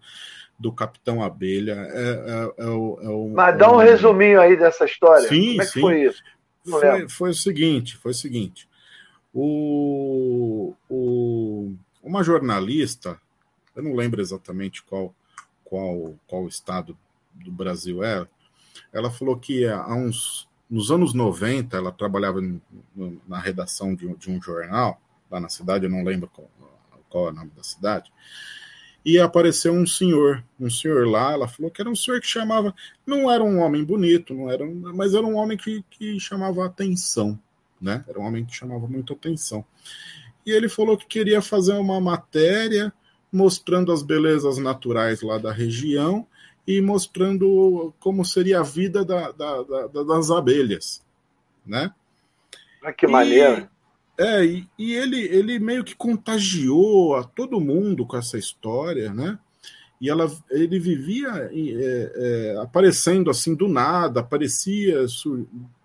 [SPEAKER 1] do Capitão Abelha. É, é, é, o,
[SPEAKER 2] é Mas dá um resuminho aí dessa história. Sim, Como é que sim. foi isso?
[SPEAKER 1] Foi, foi, o seguinte, foi o seguinte. O, o, uma jornalista, eu não lembro exatamente qual, qual, qual estado do Brasil é, ela falou que há uns nos anos 90 ela trabalhava na redação de, de, um jornal lá na cidade, eu não lembro qual, qual, é o nome da cidade, e apareceu um senhor, um senhor lá, ela falou que era um senhor que chamava, não era um homem bonito, não era, mas era um homem que, que chamava atenção né? Era um homem que chamava muito atenção. E ele falou que queria fazer uma matéria mostrando as belezas naturais lá da região e mostrando como seria a vida da, da, da, das abelhas, né?
[SPEAKER 2] Ah, que maneiro!
[SPEAKER 1] É, e, e, ele, ele meio que contagiou a todo mundo com essa história, né? E ela, ele vivia é, é, aparecendo assim do nada, aparecia,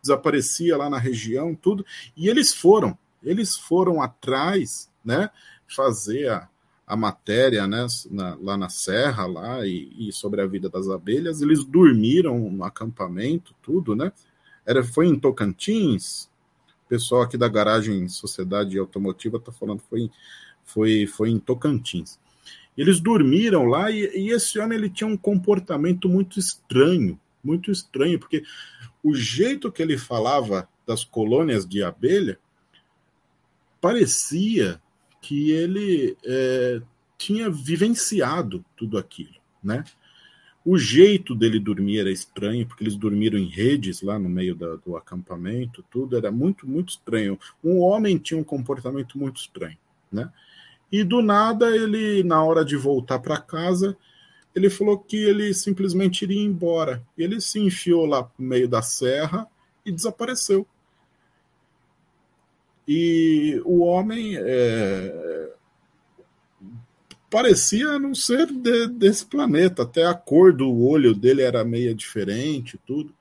[SPEAKER 1] desaparecia lá na região, tudo. E eles foram, eles foram atrás, né, fazer a, a matéria, né, na, lá na serra, lá e, e, sobre a vida das abelhas. Eles dormiram no acampamento, tudo, né? Era, foi em Tocantins. O pessoal aqui da garagem Sociedade Automotiva está falando foi, foi, foi em Tocantins. Eles dormiram lá e, e esse homem ele tinha um comportamento muito estranho, muito estranho, porque o jeito que ele falava das colônias de abelha parecia que ele é, tinha vivenciado tudo aquilo, né? O jeito dele dormir era estranho, porque eles dormiram em redes lá no meio da, do acampamento, tudo era muito, muito estranho. Um homem tinha um comportamento muito estranho, né? E do nada ele, na hora de voltar para casa, ele falou que ele simplesmente iria embora. Ele se enfiou lá no meio da serra e desapareceu. E o homem é, parecia não ser de, desse planeta, até a cor do olho dele era meia diferente, tudo.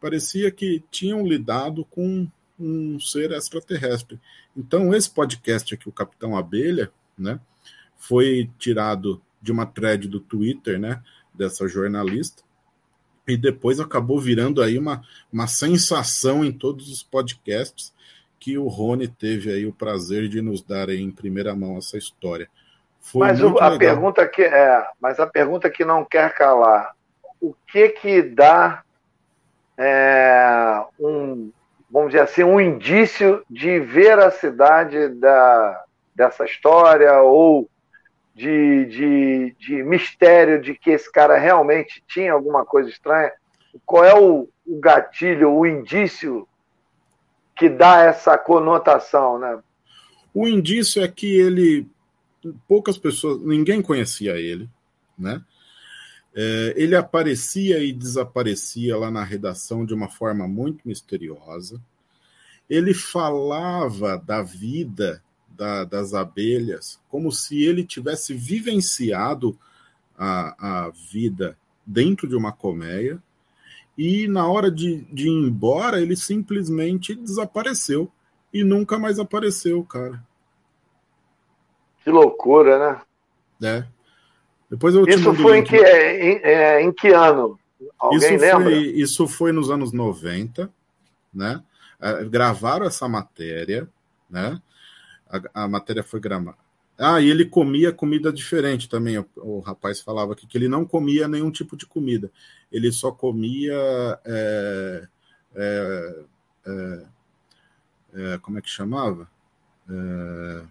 [SPEAKER 1] Parecia que tinham lidado com um ser extraterrestre. Então, esse podcast aqui, o Capitão Abelha, né, foi tirado de uma thread do Twitter, né, dessa jornalista, e depois acabou virando aí uma, uma sensação em todos os podcasts que o Rony teve aí o prazer de nos dar em primeira mão essa história.
[SPEAKER 2] Foi mas o, a pergunta que é, mas a pergunta que não quer calar, o que que dá é, um, vamos dizer assim, um indício de veracidade da, dessa história ou de, de, de mistério de que esse cara realmente tinha alguma coisa estranha? Qual é o, o gatilho, o indício que dá essa conotação, né?
[SPEAKER 1] O indício é que ele poucas pessoas, ninguém conhecia ele, né? É, ele aparecia e desaparecia lá na redação de uma forma muito misteriosa. Ele falava da vida da, das abelhas como se ele tivesse vivenciado a, a vida dentro de uma colmeia e na hora de, de ir embora ele simplesmente desapareceu e nunca mais apareceu, cara.
[SPEAKER 2] Que loucura, né?
[SPEAKER 1] É. Depois eu
[SPEAKER 2] Isso foi em que, em, é, em que ano? Alguém
[SPEAKER 1] isso
[SPEAKER 2] lembra?
[SPEAKER 1] Foi, isso foi nos anos 90, né? É, gravaram essa matéria, né? A, a matéria foi gravada. Ah, e ele comia comida diferente também. O, o, rapaz falava aqui que ele não comia nenhum tipo de comida. Ele só comia. É, é, é, é como é que chamava? É,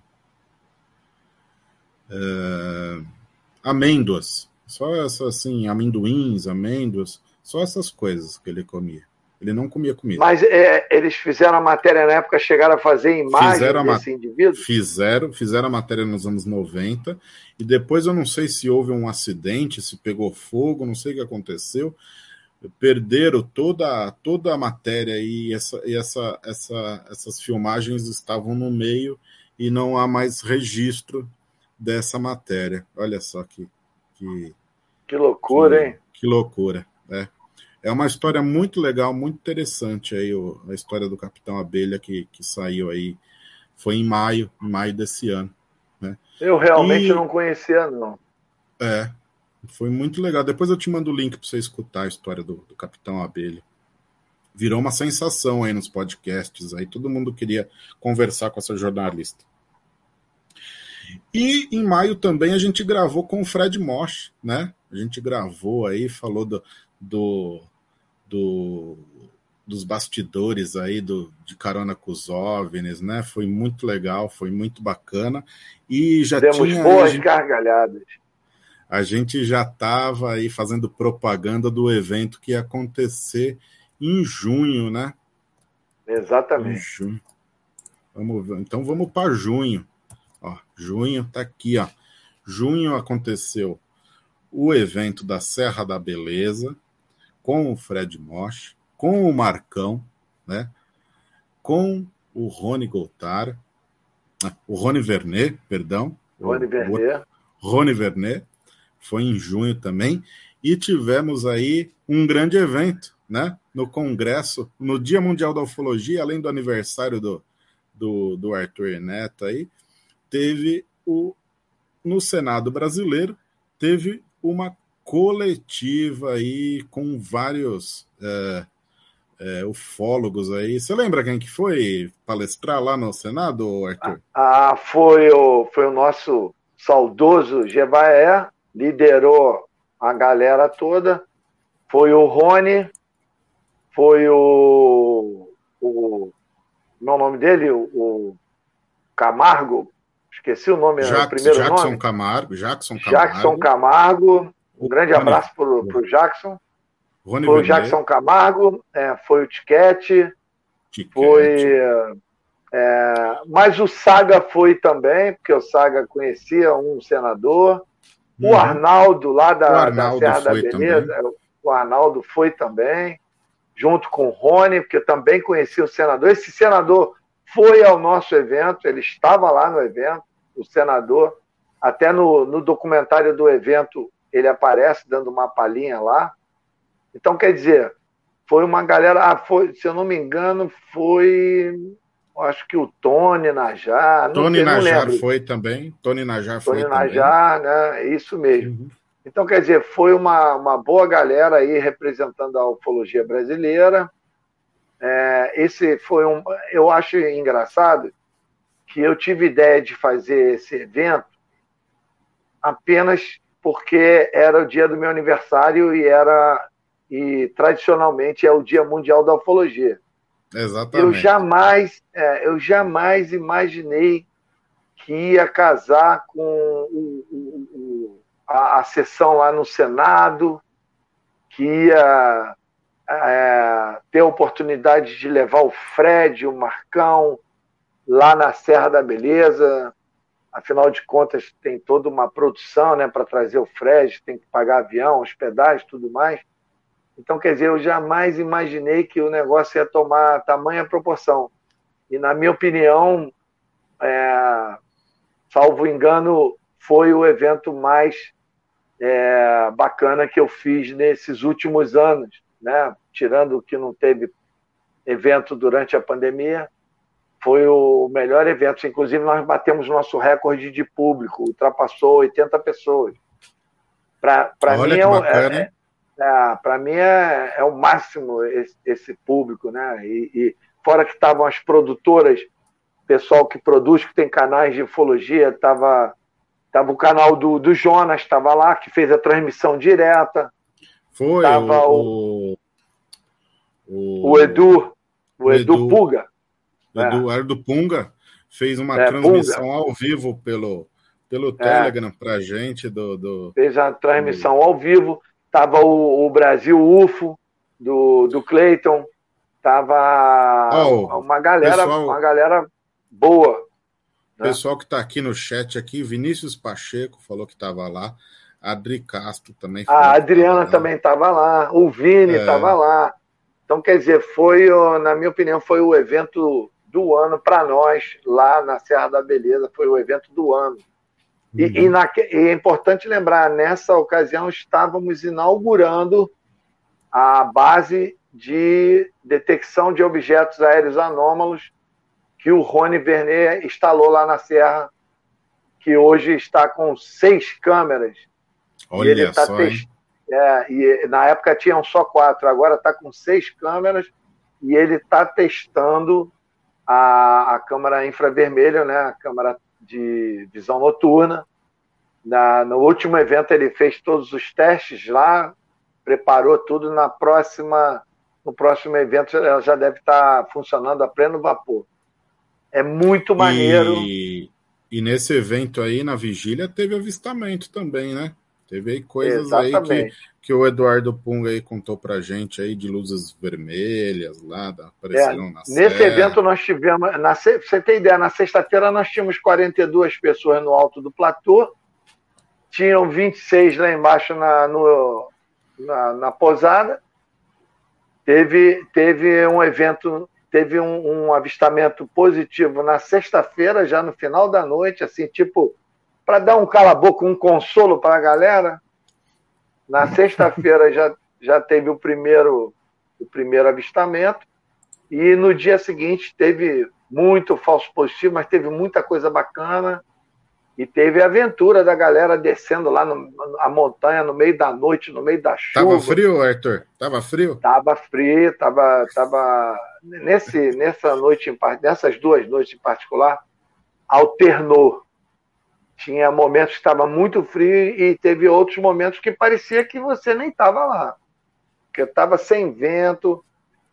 [SPEAKER 1] é, amêndoas. Só essas assim, amendoins, amêndoas. Só essas coisas que ele comia. Ele não comia comida.
[SPEAKER 2] Mas é, eles fizeram a matéria na época, chegaram a fazer imagem fizeram desse indivíduo?
[SPEAKER 1] Fizeram, fizeram a matéria nos anos 90, e depois eu não sei se houve um acidente, se pegou fogo, não sei o que aconteceu. Perderam toda, toda a matéria e, essa, e essa, essa, essas filmagens estavam no meio e não há mais registro dessa matéria. Olha só que. Que,
[SPEAKER 2] que loucura,
[SPEAKER 1] que,
[SPEAKER 2] hein?
[SPEAKER 1] Que loucura, né? É uma história muito legal, muito interessante aí, o, a história do Capitão Abelha que, que saiu aí. Foi em maio, em maio desse ano. Né?
[SPEAKER 2] Eu realmente e, não conhecia, não.
[SPEAKER 1] É, foi muito legal. Depois eu te mando o link para você escutar a história do, do Capitão Abelha. Virou uma sensação aí nos podcasts, aí todo mundo queria conversar com essa jornalista. E em maio também a gente gravou com o Fred Mosch, né? A gente gravou aí, falou do, do do, dos bastidores aí do, de Carona com os OVNIs, né? Foi muito legal, foi muito bacana. E já
[SPEAKER 2] Demos
[SPEAKER 1] tinha.
[SPEAKER 2] boas gente, gargalhadas.
[SPEAKER 1] A gente já estava aí fazendo propaganda do evento que ia acontecer em junho, né?
[SPEAKER 2] Exatamente.
[SPEAKER 1] Em junho. Vamos ver. Então vamos para junho. Ó, junho tá aqui, ó. Junho aconteceu o evento da Serra da Beleza, com o Fred Mosch, com o Marcão, né? com o Rony Goltar, o Rony Vernet, perdão.
[SPEAKER 2] Rony Vernet.
[SPEAKER 1] Rony Vernet, foi em junho também, e tivemos aí um grande evento, né? No Congresso, no Dia Mundial da Ufologia, além do aniversário do, do, do Arthur Neto aí, teve o no Senado brasileiro teve uma coletiva aí com vários é, é, ufólogos aí. Você lembra quem que foi palestrar lá no Senado, Arthur?
[SPEAKER 2] Ah, foi o, foi o nosso saudoso Gebaé, liderou a galera toda. Foi o Rony, foi o, o meu nome dele, o, o Camargo, esqueci o nome,
[SPEAKER 1] Jackson,
[SPEAKER 2] o primeiro
[SPEAKER 1] Jackson
[SPEAKER 2] nome.
[SPEAKER 1] Camargo, Jackson Camargo.
[SPEAKER 2] Jackson Camargo, um grande abraço para o Jackson.
[SPEAKER 1] Rony
[SPEAKER 2] foi o Jackson Camargo, é, foi o Tiquete, foi. É, mas o Saga foi também, porque o Saga conhecia um senador. Uhum. O Arnaldo, lá da, Arnaldo da Serra da Beleza, também. o Arnaldo foi também, junto com o Rony, porque também conhecia o senador. Esse senador foi ao nosso evento, ele estava lá no evento, o senador. Até no, no documentário do evento ele aparece dando uma palhinha lá. Então, quer dizer, foi uma galera. Ah, foi, se eu não me engano, foi. Acho que o Tony Najar.
[SPEAKER 1] Tony não, Najar foi também. Tony Najar
[SPEAKER 2] foi
[SPEAKER 1] Tony
[SPEAKER 2] também. Najar, né? Isso mesmo. Uhum. Então, quer dizer, foi uma, uma boa galera aí representando a ufologia brasileira. É, esse foi um. Eu acho engraçado que eu tive ideia de fazer esse evento apenas porque era o dia do meu aniversário e era e tradicionalmente é o Dia Mundial da Ufologia.
[SPEAKER 1] Exatamente.
[SPEAKER 2] Eu jamais, é, eu jamais imaginei que ia casar com o, o, o, a, a, sessão lá no Senado, que ia é, ter a oportunidade de levar o Fred, o Marcão, lá na Serra da Beleza, afinal de contas tem toda uma produção né, para trazer o Fred, tem que pagar avião, hospedagem, tudo mais. Então, quer dizer, eu jamais imaginei que o negócio ia tomar tamanha proporção. E, na minha opinião, é, salvo engano, foi o evento mais é, bacana que eu fiz nesses últimos anos, né? tirando que não teve evento durante a pandemia, foi o melhor evento. Inclusive, nós batemos nosso recorde de público, ultrapassou 80 pessoas. Para mim, é, é, é, para mim é, é, o máximo esse, esse público, né? E, e fora que estavam as produtoras, pessoal que produz, que tem canais de ufologia, estava tava o canal do, do Jonas, estava lá, que fez a transmissão direta.
[SPEAKER 1] Foi,
[SPEAKER 2] tava o, o, o, Edu, o, Edu, Edu Puga.
[SPEAKER 1] Edu, é. Edu Punga fez uma é, transmissão Punga. ao vivo pelo, pelo é. Telegram para gente. Do, do,
[SPEAKER 2] Fez a transmissão do... ao vivo. Tava o, o, Brasil UFO do, do Clayton. Tava oh, uma galera, pessoal... uma galera boa.
[SPEAKER 1] Né? Pessoal que está aqui no chat aqui, Vinícius Pacheco falou que estava lá. Adri Castro também.
[SPEAKER 2] A Adriana também estava lá. O Vini estava é. lá. Então, quer dizer, foi, na minha opinião, foi o evento do ano para nós, lá na Serra da Beleza, foi o evento do ano. E, uhum. e, na, e, é importante lembrar, nessa ocasião estávamos inaugurando a base de detecção de objetos aéreos anômalos que o Rony Vernet instalou lá na Serra, que hoje está com seis câmeras.
[SPEAKER 1] Olha e ele tá só, test...
[SPEAKER 2] é, e na época tinham só quatro, agora está com seis câmeras e ele está testando a, a câmera infravermelho, né, a câmera de visão noturna. Na, no último evento ele fez todos os testes lá, preparou tudo. Na próxima, no próximo evento ela já deve estar funcionando a pleno vapor. É muito maneiro.
[SPEAKER 1] E, e nesse evento aí, na vigília, teve avistamento também, né? Teve aí coisas Exatamente. aí que, que o Eduardo Punga aí contou pra gente aí de luzes vermelhas lá, apareceram é, na
[SPEAKER 2] Nesse serra. evento nós tivemos, na, você tem ideia, na sexta-feira nós tínhamos 42 pessoas no alto do platô, tinham 26 lá embaixo na, no, na, na posada, teve, teve um evento, teve um, um avistamento positivo na sexta-feira, já no final da noite, assim, tipo para dar um cala-boca, um consolo para a galera. Na sexta-feira já, já teve o primeiro, o primeiro avistamento, e no dia seguinte teve muito falso positivo, mas teve muita coisa bacana. E teve a aventura da galera descendo lá no, a montanha no meio da noite, no meio da chuva.
[SPEAKER 1] Tava frio, Arthur? Tava frio?
[SPEAKER 2] Tava frio, tava, tava nesse, nessa noite, nessas duas noites em particular, alternou tinha momentos que estava muito frio e teve outros momentos que parecia que você nem estava lá. Que estava sem vento.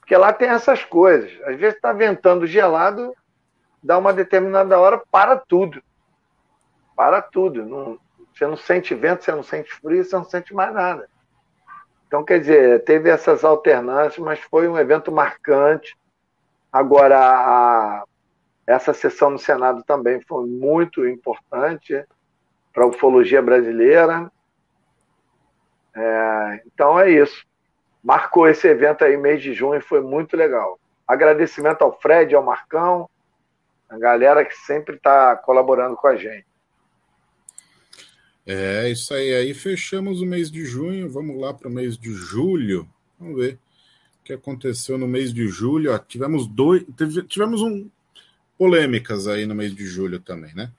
[SPEAKER 2] Porque lá tem essas coisas. Às vezes está ventando gelado, dá uma determinada hora, para tudo. Para tudo. Não, você não sente vento, você não sente frio, você não sente mais nada. Então, quer dizer, teve essas alternâncias, mas foi um evento marcante. Agora, a, essa sessão no Senado também foi muito importante para a ufologia brasileira. É, então é isso. Marcou esse evento aí, mês de junho, foi muito legal. Agradecimento ao Fred, ao Marcão, a galera que sempre está colaborando com a gente.
[SPEAKER 1] É, isso aí. Aí fechamos o mês de junho, vamos lá para o mês de julho. Vamos ver o que aconteceu no mês de julho. Ó, tivemos dois, tivemos um, polêmicas aí no mês de julho também, né?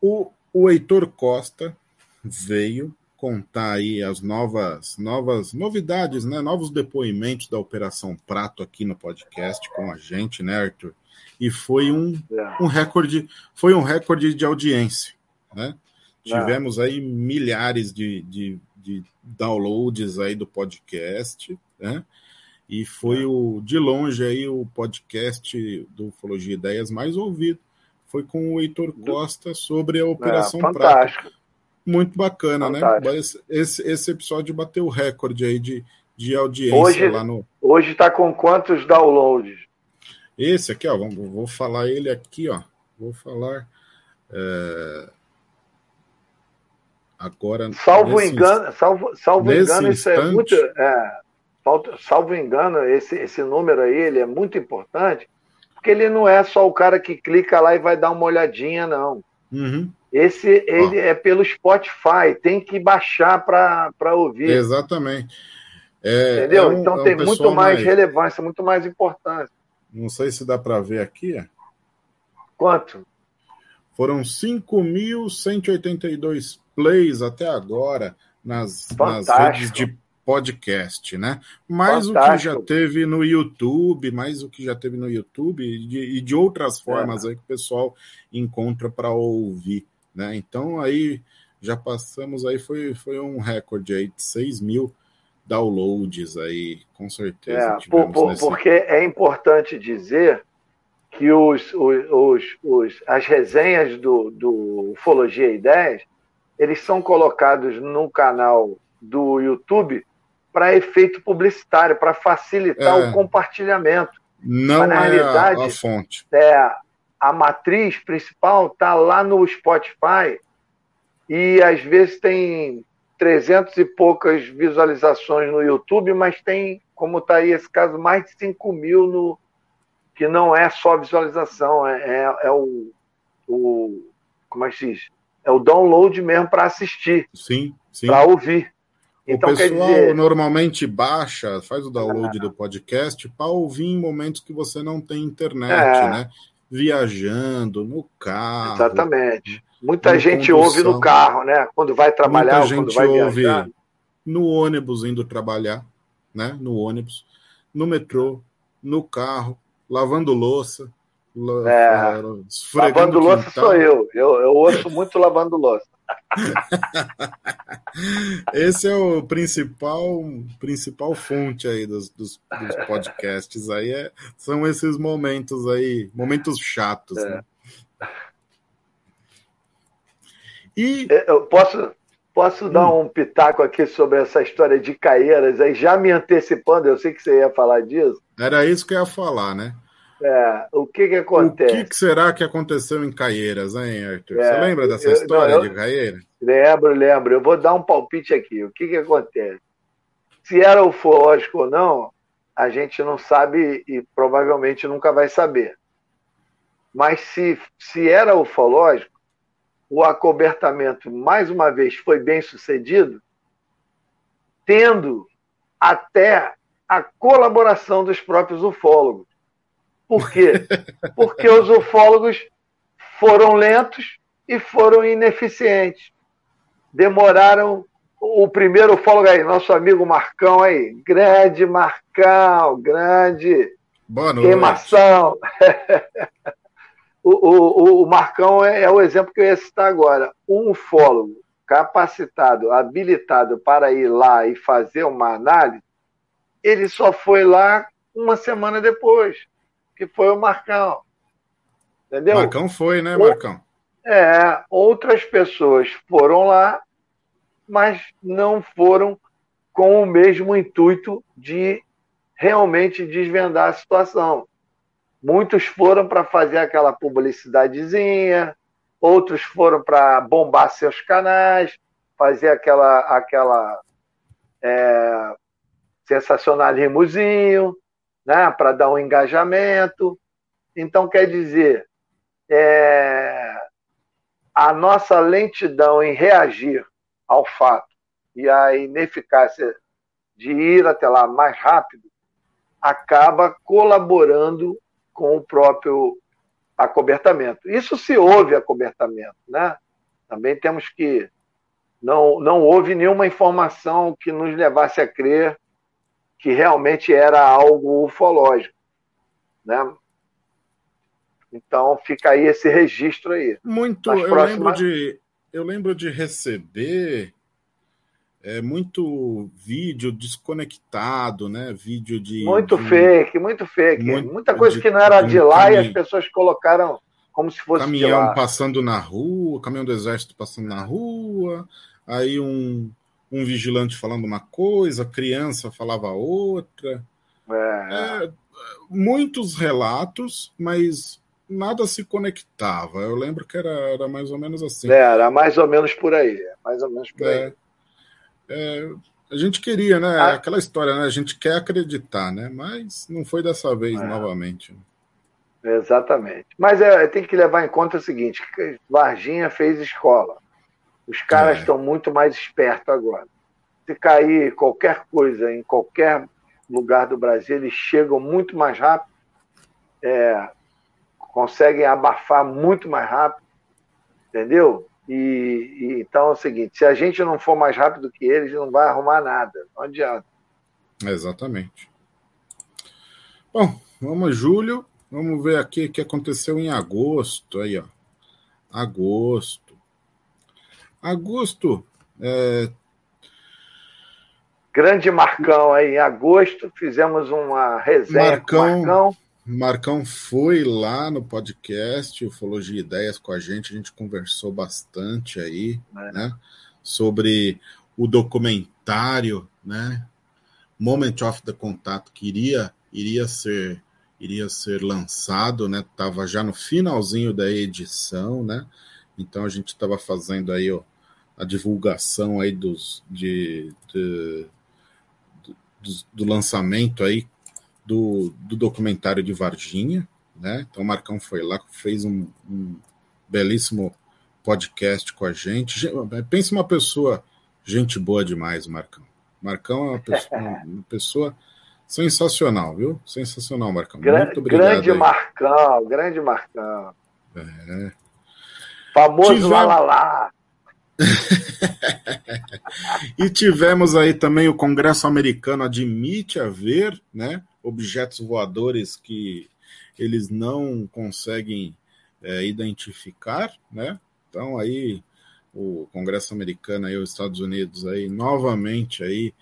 [SPEAKER 1] O, o Heitor Costa veio contar aí as novas novas novidades, né? Novos depoimentos da Operação Prato aqui no podcast com a gente, né, Arthur? E foi um, é. um recorde, foi um recorde de audiência, né? É. Tivemos aí milhares de, de, de downloads aí do podcast, né? E foi é. o de longe aí o podcast do Ufologia Ideias mais ouvido. Foi com o Heitor Costa sobre a Operação é, Prata. Muito bacana, né? fantástico. né? Esse, esse episódio bateu o recorde aí de, de audiência
[SPEAKER 2] hoje,
[SPEAKER 1] lá no.
[SPEAKER 2] Hoje está com quantos downloads?
[SPEAKER 1] Esse aqui, ó, vou, vou falar ele aqui, ó. Vou falar. É... Agora.
[SPEAKER 2] Salvo engano, salvo, salvo engano, isso é muito. É, salvo engano, esse, esse número aí ele é muito importante, porque ele não é só o cara que clica lá e vai dar uma olhadinha, não.
[SPEAKER 1] Uhum.
[SPEAKER 2] Esse ele é pelo Spotify, tem que baixar para ouvir.
[SPEAKER 1] Exatamente.
[SPEAKER 2] É, Entendeu? É um, então é um tem muito mais, mais relevância, muito mais importância.
[SPEAKER 1] Não sei se dá para ver aqui.
[SPEAKER 2] Quanto?
[SPEAKER 1] Foram 5.182 plays até agora nas, nas redes de podcast, né? Mais Fantástico. o que já teve no YouTube, mais o que já teve no YouTube e de, e de outras formas é. aí que o pessoal encontra para ouvir, né? Então aí já passamos aí, foi, foi um recorde aí de 6 mil downloads aí, com certeza.
[SPEAKER 2] É, por, por, nesse... Porque é importante dizer que os, os, os, os, as resenhas do, do Ufologia Ideias, eles são colocados no canal do YouTube para efeito publicitário, para facilitar é, o compartilhamento.
[SPEAKER 1] Não Mas, na é realidade, a, a fonte.
[SPEAKER 2] É, a matriz principal está lá no Spotify e às vezes tem 300 e poucas visualizações no YouTube, mas tem, como está aí esse caso, mais de 5 mil no, que não é só visualização, é, é, é o, o. Como é que se diz? É o download mesmo para assistir.
[SPEAKER 1] Sim, sim.
[SPEAKER 2] Para ouvir.
[SPEAKER 1] Então, o pessoal dizer... normalmente baixa, faz o download ah. do podcast para ouvir em momentos que você não tem internet, é. né? Viajando, no carro.
[SPEAKER 2] Exatamente. Muita gente condução. ouve no carro, né? Quando vai trabalhar, Muita quando vai ouve viajar.
[SPEAKER 1] No ônibus indo trabalhar, né? No ônibus, no metrô, no carro, lavando louça.
[SPEAKER 2] É, lavando louça sou eu. eu. Eu ouço muito lavando louça.
[SPEAKER 1] Esse é o principal principal fonte aí dos, dos, dos podcasts aí é, são esses momentos aí momentos chatos é. né?
[SPEAKER 2] e é, eu posso posso hum. dar um pitaco aqui sobre essa história de Caeiras aí já me antecipando eu sei que você ia falar disso
[SPEAKER 1] era isso que eu ia falar né
[SPEAKER 2] é, o que que acontece?
[SPEAKER 1] O que, que, será que aconteceu em Caieiras, hein, Arthur? É, Você lembra dessa eu, história não, eu, de Caieiras?
[SPEAKER 2] Lembro, lembro. Eu vou dar um palpite aqui. O que que acontece? Se era ufológico ou não, a gente não sabe e provavelmente nunca vai saber. Mas se, se era ufológico, o acobertamento, mais uma vez, foi bem sucedido, tendo até a colaboração dos próprios ufólogos. Por quê? Porque os ufólogos foram lentos e foram ineficientes. Demoraram. O primeiro ufólogo aí, nosso amigo Marcão aí, grande Marcão, grande
[SPEAKER 1] Boa noite.
[SPEAKER 2] queimação. o, o, o Marcão é, é o exemplo que eu ia citar agora. Um ufólogo capacitado, habilitado para ir lá e fazer uma análise, ele só foi lá uma semana depois que foi o Marcão. Entendeu?
[SPEAKER 1] Marcão foi, né, Marcão?
[SPEAKER 2] É, outras pessoas foram lá, mas não foram com o mesmo intuito de realmente desvendar a situação. Muitos foram para fazer aquela publicidadezinha, outros foram para bombar seus canais, fazer aquela, aquela é, sensacionalismozinho, né, para dar um engajamento. Então, quer dizer, é, a nossa lentidão em reagir ao fato e a ineficácia de ir até lá mais rápido acaba colaborando com o próprio acobertamento. Isso se houve acobertamento, né? Também temos que não não houve nenhuma informação que nos levasse a crer que realmente era algo ufológico, né? Então fica aí esse registro aí.
[SPEAKER 1] Muito, eu lembro de eu lembro de receber é, muito vídeo desconectado, né? Vídeo de
[SPEAKER 2] muito
[SPEAKER 1] de,
[SPEAKER 2] fake, muito fake, muito, muita coisa de, que não era de, de lá e as pessoas colocaram como se fosse
[SPEAKER 1] caminhão passando na rua, caminhão do exército passando na rua, aí um um vigilante falando uma coisa, criança falava outra. É. É, muitos relatos, mas nada se conectava. Eu lembro que era, era mais ou menos assim.
[SPEAKER 2] É, era mais ou menos por aí. Mais ou menos por aí.
[SPEAKER 1] É, a gente queria, né? Ah. Aquela história, né? A gente quer acreditar, né? Mas não foi dessa vez novamente.
[SPEAKER 2] Exatamente. Mas é, tem que levar em conta o seguinte: Varginha fez escola. Os caras é. estão muito mais espertos agora. Se cair qualquer coisa em qualquer lugar do Brasil, eles chegam muito mais rápido é, conseguem abafar muito mais rápido, entendeu? E, e, então é o seguinte: se a gente não for mais rápido que eles, não vai arrumar nada. Não adianta.
[SPEAKER 1] Exatamente. Bom, vamos, Júlio. Vamos ver aqui o que aconteceu em agosto. Aí, ó. Agosto. Agosto. É...
[SPEAKER 2] Grande Marcão aí. Em agosto fizemos uma resenha
[SPEAKER 1] Marcão, Marcão. Marcão foi lá no podcast Ufologia Ideias com a gente. A gente conversou bastante aí, é. né? Sobre o documentário, né? Moment of the Contato que iria, iria ser iria ser lançado, né? Tava já no finalzinho da edição, né? Então a gente estava fazendo aí ó, a divulgação aí dos de, de do, do, lançamento aí do, do documentário de Varginha, né? Então o Marcão foi lá, fez um, um belíssimo podcast com a gente. Pensa uma pessoa, gente boa demais, Marcão. Marcão é uma pessoa, uma pessoa sensacional, viu? Sensacional, Marcão.
[SPEAKER 2] Gran, Muito obrigado. Grande aí. Marcão, grande Marcão. É. Famoso Tivemos... Lalalá.
[SPEAKER 1] e tivemos aí também o Congresso americano admite haver né, objetos voadores que eles não conseguem é, identificar, né? Então aí o Congresso americano e os Estados Unidos aí novamente aí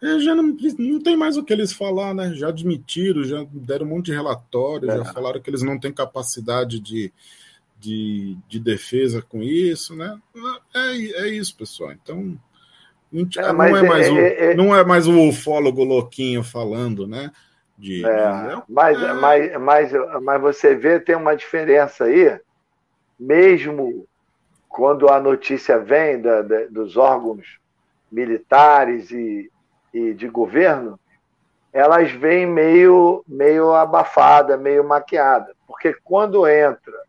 [SPEAKER 1] é, já não, não tem mais o que eles falar, né? Já admitiram, já deram um monte de relatório, é. já falaram que eles não têm capacidade de, de, de defesa com isso, né? É, é isso, pessoal. Então, é, não, é, mais o, é, é, não é mais o ufólogo louquinho falando, né?
[SPEAKER 2] De, de mas, mas, mas, mas você vê, tem uma diferença aí, mesmo quando a notícia vem da, da, dos órgãos militares e, e de governo, elas vêm meio, meio abafada, meio maquiada. Porque quando entra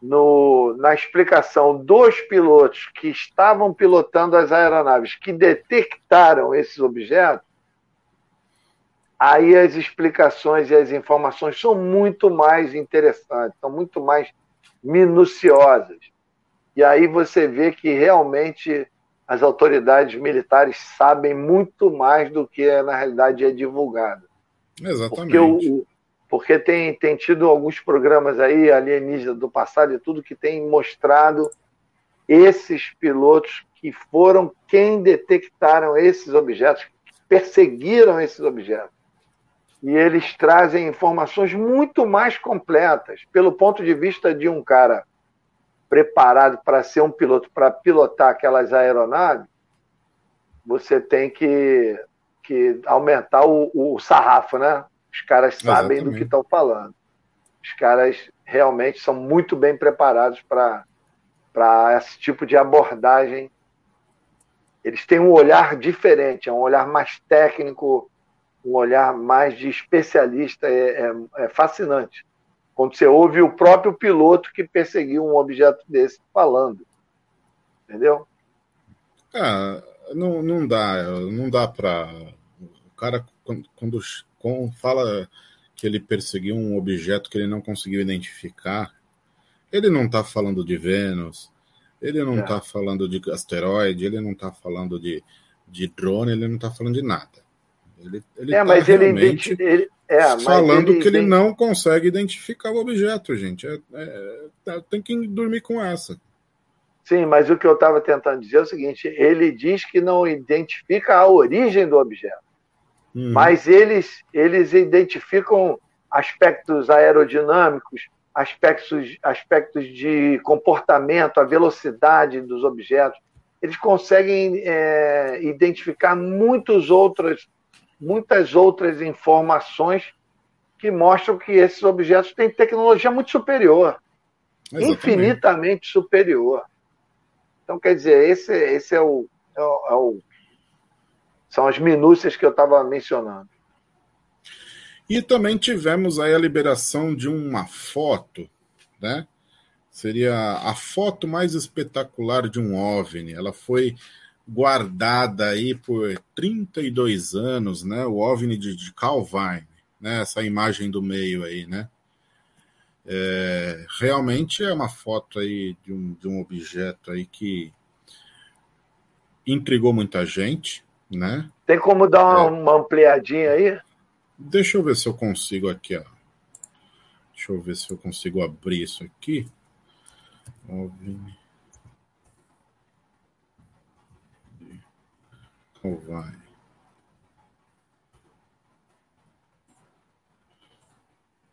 [SPEAKER 2] no, na explicação dos pilotos que estavam pilotando as aeronaves, que detectaram esses objetos, aí as explicações e as informações são muito mais interessantes, são muito mais minuciosas. E aí você vê que realmente as autoridades militares sabem muito mais do que na realidade é divulgado.
[SPEAKER 1] Exatamente.
[SPEAKER 2] Porque, o, porque tem, tem tido alguns programas aí, alienígenas do passado e tudo, que tem mostrado esses pilotos que foram quem detectaram esses objetos, perseguiram esses objetos. E eles trazem informações muito mais completas, pelo ponto de vista de um cara preparado para ser um piloto, para pilotar aquelas aeronaves, você tem que, que aumentar o, o sarrafo, né? Os caras sabem Exatamente. do que estão falando. Os caras realmente são muito bem preparados para esse tipo de abordagem. Eles têm um olhar diferente, é um olhar mais técnico, um olhar mais de especialista, é, é, é fascinante quando você ouve o próprio piloto que perseguiu um objeto desse falando. Entendeu?
[SPEAKER 1] Ah, não, não dá, não dá para o cara quando, quando fala que ele perseguiu um objeto que ele não conseguiu identificar, ele não está falando de Vênus, ele não está é. falando de asteroide, ele não está falando de, de drone, ele não está falando de nada.
[SPEAKER 2] Ele, ele é, tá mas realmente... ele, ele, é,
[SPEAKER 1] falando ele, que ele não consegue identificar o objeto, gente. É, é, é, tem que dormir com essa.
[SPEAKER 2] Sim, mas o que eu estava tentando dizer é o seguinte: ele diz que não identifica a origem do objeto, uhum. mas eles, eles identificam aspectos aerodinâmicos, aspectos, aspectos de comportamento, a velocidade dos objetos. Eles conseguem é, identificar muitos outros muitas outras informações que mostram que esses objetos têm tecnologia muito superior, Exatamente. infinitamente superior. Então, quer dizer, esse, esse é, o, é, o, é o são as minúcias que eu estava mencionando.
[SPEAKER 1] E também tivemos aí a liberação de uma foto, né? Seria a foto mais espetacular de um OVNI. Ela foi guardada aí por 32 anos, né? O OVNI de, de Calvine, né? Essa imagem do meio aí, né? É, realmente é uma foto aí de um, de um objeto aí que intrigou muita gente, né?
[SPEAKER 2] Tem como dar uma, é. uma ampliadinha aí?
[SPEAKER 1] Deixa eu ver se eu consigo aqui, ó. Deixa eu ver se eu consigo abrir isso aqui. Como vai?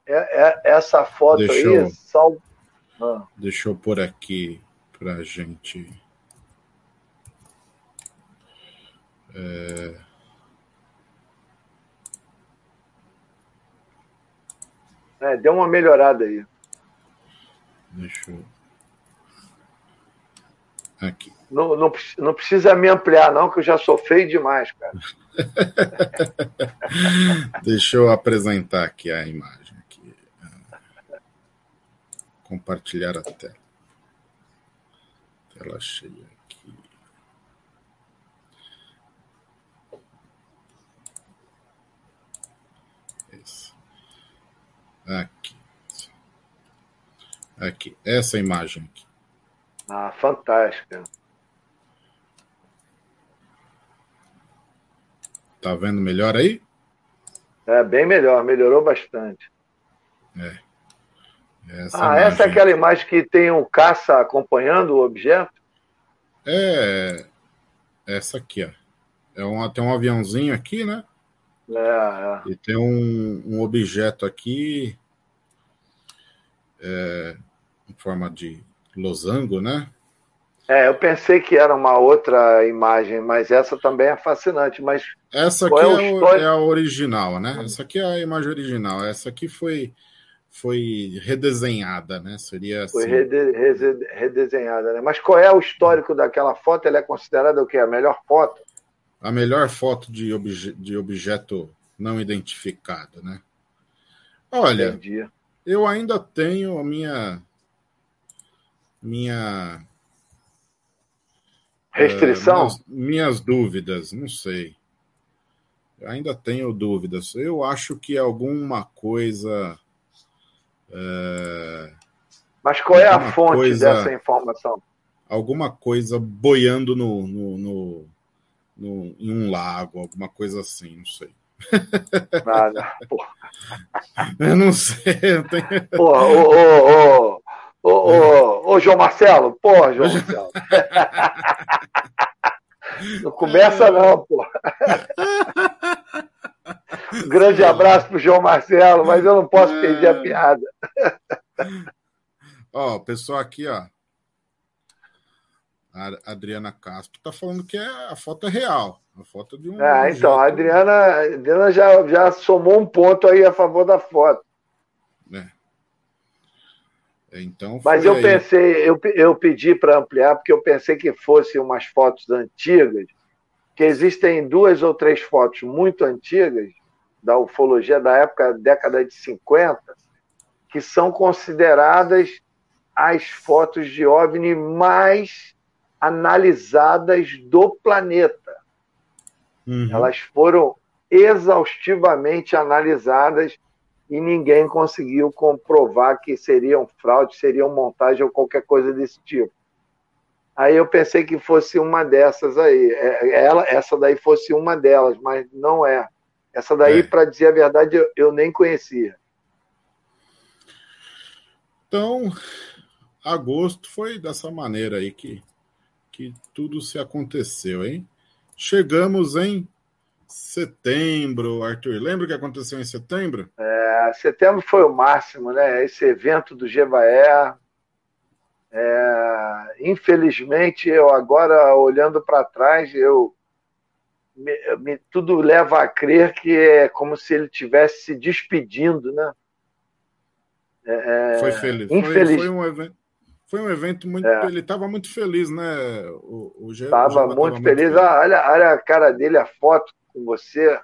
[SPEAKER 2] É, é, essa foto deixa aí, eu, sal...
[SPEAKER 1] ah. deixa eu pôr aqui para gente. É...
[SPEAKER 2] É, deu uma melhorada aí.
[SPEAKER 1] Deixa eu. Aqui.
[SPEAKER 2] Não, não, não precisa me ampliar, não, que eu já sou feio demais, cara.
[SPEAKER 1] Deixa eu apresentar aqui a imagem. Aqui. Compartilhar a tela. Tela cheia aqui. Isso. Aqui. Aqui. Essa imagem aqui.
[SPEAKER 2] Ah, fantástica.
[SPEAKER 1] Tá vendo melhor aí?
[SPEAKER 2] É, bem melhor, melhorou bastante.
[SPEAKER 1] É.
[SPEAKER 2] Essa ah, imagem... essa é aquela imagem que tem um caça acompanhando o objeto?
[SPEAKER 1] É. Essa aqui, ó. É um, tem um aviãozinho aqui, né?
[SPEAKER 2] É, é.
[SPEAKER 1] E tem um, um objeto aqui é, em forma de losango, né?
[SPEAKER 2] É, eu pensei que era uma outra imagem, mas essa também é fascinante. Mas
[SPEAKER 1] essa aqui é, é, o, é, a original, né? Essa aqui é a imagem original. Essa aqui foi foi redesenhada, né? Seria assim.
[SPEAKER 2] Foi rede, redesenhada, né? Mas qual é o histórico daquela foto? Ela é considerada o quê? A melhor foto?
[SPEAKER 1] A melhor foto de, obje, de objeto não identificado, né? Olha, eu ainda tenho a minha minha
[SPEAKER 2] Restrição?
[SPEAKER 1] Uh, minhas, minhas, dúvidas, não sei. Eu ainda tenho dúvidas. Eu acho que alguma coisa. Uh,
[SPEAKER 2] Mas qual é a fonte coisa, dessa informação?
[SPEAKER 1] Alguma coisa boiando no, no, no, no, em um lago, alguma coisa assim, não sei.
[SPEAKER 2] Nada, porra.
[SPEAKER 1] Eu não sei. Eu
[SPEAKER 2] tenho... Porra, ô, ô, ô, Ô, ô, ô, João Marcelo, porra, João Marcelo. Não começa não, pô. Um grande abraço pro João Marcelo, mas eu não posso perder a piada.
[SPEAKER 1] Ó, o pessoal aqui, ó. A Adriana Castro tá falando que é, a foto é real. A foto de um.
[SPEAKER 2] Ah, então, a Adriana, a Adriana já, já somou um ponto aí a favor da foto.
[SPEAKER 1] Então,
[SPEAKER 2] Mas eu aí. pensei, eu, eu pedi para ampliar, porque eu pensei que fossem umas fotos antigas, que existem duas ou três fotos muito antigas, da ufologia da época, década de 50, que são consideradas as fotos de OVNI mais analisadas do planeta. Uhum. Elas foram exaustivamente analisadas e ninguém conseguiu comprovar que seriam fraude, seriam montagem ou qualquer coisa desse tipo. Aí eu pensei que fosse uma dessas aí, é, ela, essa daí fosse uma delas, mas não é. Essa daí, é. para dizer a verdade, eu, eu nem conhecia.
[SPEAKER 1] Então, agosto foi dessa maneira aí que, que tudo se aconteceu, hein? Chegamos em Setembro, Arthur. Lembra o que aconteceu em setembro?
[SPEAKER 2] É, setembro foi o máximo, né? Esse evento do Jevaé. É, infelizmente, eu agora, olhando para trás, eu me, me, tudo leva a crer que é como se ele estivesse se despedindo, né?
[SPEAKER 1] É, foi feliz. Infeliz... Foi, foi, um evento. Foi um evento muito. É. Ele estava muito feliz, né?
[SPEAKER 2] O, Estava muito, muito feliz. feliz. Ah, olha, olha a cara dele, a foto com você.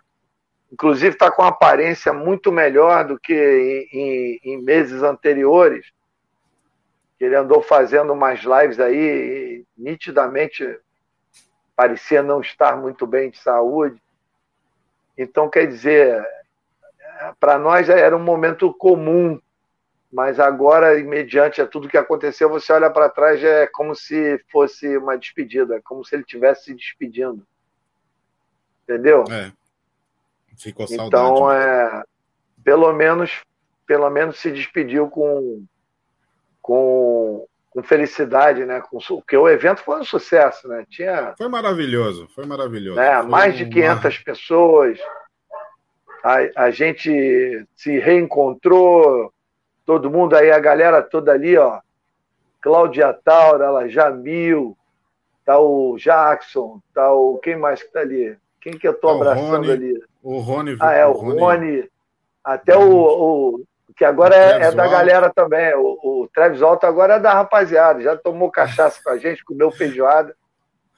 [SPEAKER 2] Inclusive está com uma aparência muito melhor do que em, em, em, meses anteriores. Ele andou fazendo umas lives aí e nitidamente parecia não estar muito bem de saúde. Então, quer dizer, para nós era um momento comum mas agora, mediante a tudo que aconteceu, você olha para trás é como se fosse uma despedida, como se ele estivesse se despedindo. Entendeu?
[SPEAKER 1] É. Ficou saudade.
[SPEAKER 2] Então, é, pelo menos, pelo menos se despediu com, com, com felicidade, né? Com, porque o evento foi um sucesso, né? Tinha,
[SPEAKER 1] foi maravilhoso, foi maravilhoso.
[SPEAKER 2] Né?
[SPEAKER 1] Foi
[SPEAKER 2] mais de 500 uma... pessoas. A, a gente se reencontrou, todo mundo aí, a galera toda ali, ó. Cláudia Taura, Jamil, tá o Jackson, tá o. Quem mais que tá ali? Quem que eu tô tá abraçando
[SPEAKER 1] Rony,
[SPEAKER 2] ali?
[SPEAKER 1] O Rony.
[SPEAKER 2] Ah, é, o Rony. Rony até o, o, que agora é, é, da galera também. O, o Travis Alto agora é da rapaziada. Já tomou cachaça com a gente, comeu feijoada.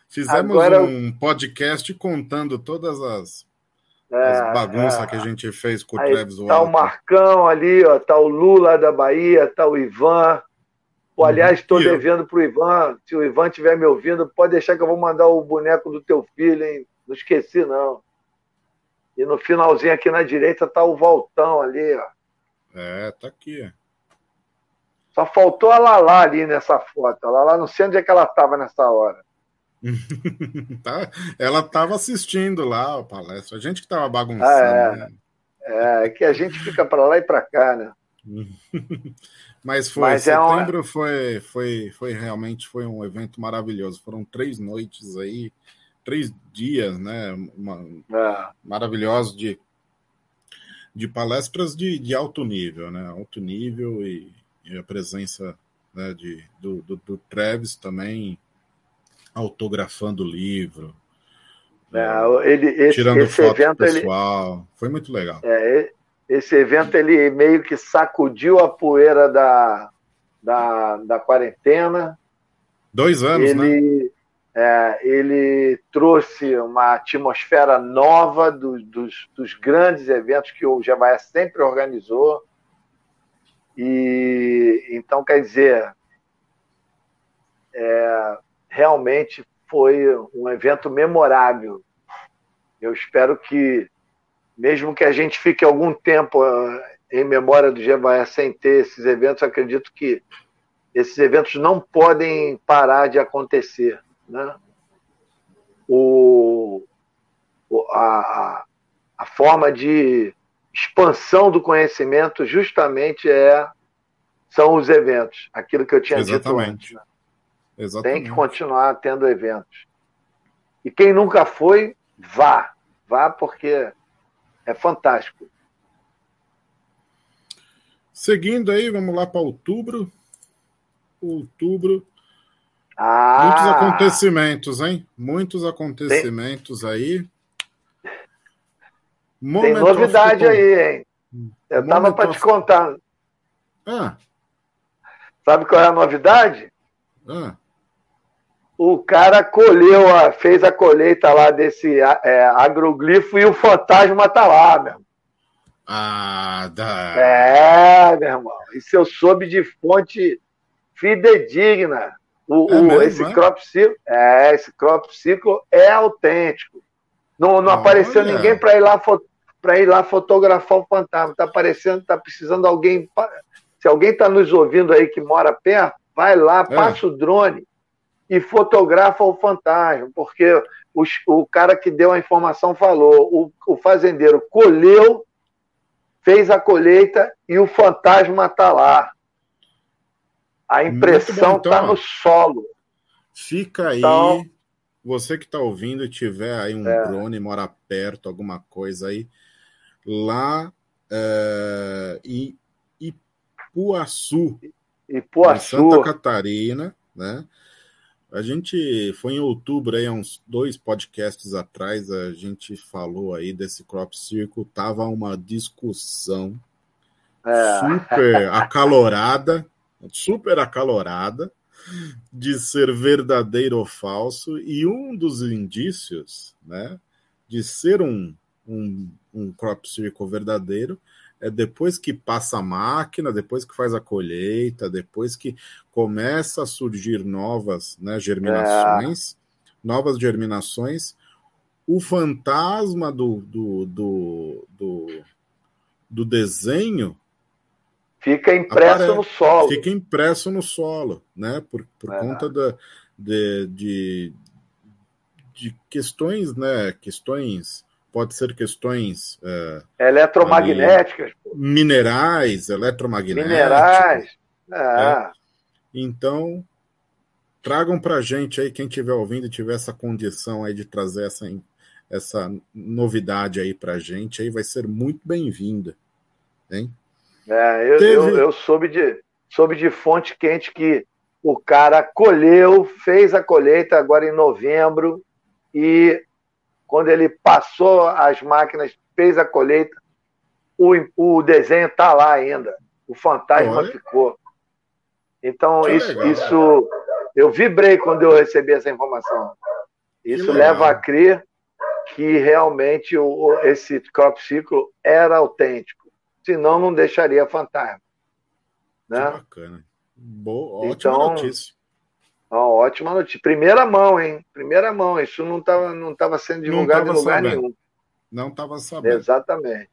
[SPEAKER 1] Fizemos agora, um podcast contando todas as, as bagunças é. que a gente fez com o Travis
[SPEAKER 2] Walton. Tá o Marcão ali, ó, tá o Lula da Bahia, tá o Ivan. Pô, aliás, estou devendo pro Ivan. Se o Ivan estiver me ouvindo, pode deixar que eu vou mandar o boneco do teu filho, hein? Não esqueci, não. E no finalzinho aqui na direita tá o Voltão ali, ó.
[SPEAKER 1] É, tá aqui.
[SPEAKER 2] Só faltou a Lala ali nessa foto. A Lala não sei onde é que ela tava nessa hora.
[SPEAKER 1] tá, ela tava assistindo lá a palestra. A gente que tava bagunçando. Ah,
[SPEAKER 2] é. Né? é, que a gente fica para lá e para cá, né?
[SPEAKER 1] Mas foi, Mas setembro é uma... foi, foi, foi realmente foi um evento maravilhoso. Foram três noites aí três dias, né? Uma, é. Maravilhosos de, de palestras de, de alto nível, né? Alto nível e, e a presença né, de, do, do, do, Travis também autografando o livro.
[SPEAKER 2] É, ele, esse,
[SPEAKER 1] tirando
[SPEAKER 2] esse
[SPEAKER 1] foto
[SPEAKER 2] evento,
[SPEAKER 1] pessoal. Ele, Foi muito legal.
[SPEAKER 2] É, esse evento ele meio que sacudiu a poeira da, da, da quarentena.
[SPEAKER 1] Dois anos, ele,
[SPEAKER 2] né? É, ele trouxe uma atmosfera nova do, dos, dos, grandes eventos que o Jebaé sempre organizou. E então, quer dizer, é, realmente foi um evento memorável. Eu espero que, mesmo que a gente fique algum tempo é, em memória do Jebaé sem ter esses eventos, acredito que esses eventos não podem parar de acontecer né? o, a, a forma de expansão do conhecimento justamente é são os eventos, aquilo que eu tinha
[SPEAKER 1] Exatamente.
[SPEAKER 2] dito antes. Né?
[SPEAKER 1] Exatamente.
[SPEAKER 2] Tem que continuar tendo eventos. E quem nunca foi, vá. Vá porque é fantástico.
[SPEAKER 1] Seguindo aí, vamos lá para outubro. Outubro,
[SPEAKER 2] ah,
[SPEAKER 1] Muitos acontecimentos, hein? Muitos acontecimentos tem, aí.
[SPEAKER 2] Moment tem novidade aí, hein? Eu tava para te contar.
[SPEAKER 1] Ah.
[SPEAKER 2] Sabe qual é a novidade?
[SPEAKER 1] Ah.
[SPEAKER 2] O cara colheu, fez a colheita lá desse é, agroglifo e o fantasma tá lá, meu irmão.
[SPEAKER 1] Ah, dá.
[SPEAKER 2] É, meu irmão. Isso eu soube de fonte fidedigna. O, é o mesmo, esse, é? crop ciclo, é, esse crop ciclo é autêntico. Não, não apareceu ninguém para ir lá para ir lá fotografar o fantasma. Está aparecendo, está precisando alguém. Se alguém está nos ouvindo aí que mora perto, vai lá, é. passa o drone e fotografa o fantasma, porque os, o cara que deu a informação falou, o, o fazendeiro colheu, fez a colheita e o fantasma está lá. A impressão está então, no solo.
[SPEAKER 1] Fica aí. Então, você que está ouvindo e tiver aí um é. drone, mora perto, alguma coisa aí, lá é, em Ipuaçu,
[SPEAKER 2] Ipuaçu.
[SPEAKER 1] Em Santa Catarina, né? A gente foi em outubro, aí, uns dois podcasts atrás, a gente falou aí desse crop circle, tava uma discussão é. super acalorada super acalorada de ser verdadeiro ou falso, e um dos indícios né, de ser um, um, um crop circle verdadeiro é depois que passa a máquina, depois que faz a colheita, depois que começa a surgir novas né, germinações, é. novas germinações, o fantasma do, do, do, do, do desenho
[SPEAKER 2] Fica impresso Apare... no solo.
[SPEAKER 1] Fica impresso no solo, né? Por, por é. conta da, de, de, de, questões, né? Questões, pode ser questões
[SPEAKER 2] é, eletromagnéticas, ali,
[SPEAKER 1] minerais, eletromagnéticos.
[SPEAKER 2] Minerais. É.
[SPEAKER 1] Então, tragam para gente aí, quem estiver ouvindo e tiver essa condição aí de trazer essa, essa novidade aí para gente, aí vai ser muito bem-vinda, hein?
[SPEAKER 2] É, eu, Teve... eu, eu, soube, de, soube de fonte quente que o cara colheu, fez a colheita agora em novembro e quando ele passou as máquinas, fez a colheita, o, o desenho está lá ainda. O fantasma Olha. ficou. Então, isso, isso eu vibrei quando eu recebi essa informação. Isso leva a crer que realmente o, esse crop ciclo era autêntico. Senão, não deixaria fantasma. Né?
[SPEAKER 1] Que bacana. Boa, ótima então, notícia.
[SPEAKER 2] Ó, ótima notícia. Primeira mão, hein? Primeira mão. Isso não estava não tava sendo divulgado em lugar
[SPEAKER 1] sabendo.
[SPEAKER 2] nenhum.
[SPEAKER 1] Não estava sabendo.
[SPEAKER 2] Exatamente.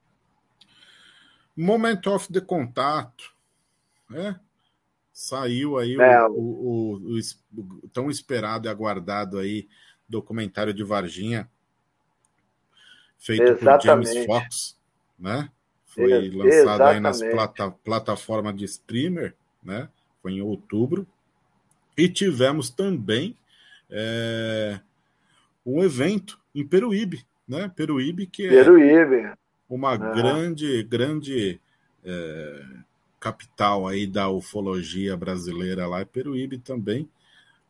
[SPEAKER 1] Moment of the contato. Né? Saiu aí é, o, o, o, o, tão esperado e aguardado aí documentário de Varginha, feito exatamente. por James Fox, né? Foi é, lançado aí nas plata, plataformas de streamer, né? Foi em outubro. E tivemos também é, um evento em Peruíbe, né? Peruíbe que é
[SPEAKER 2] Peruíbe.
[SPEAKER 1] uma grande, grande é, capital aí da ufologia brasileira lá, é Peruíbe também.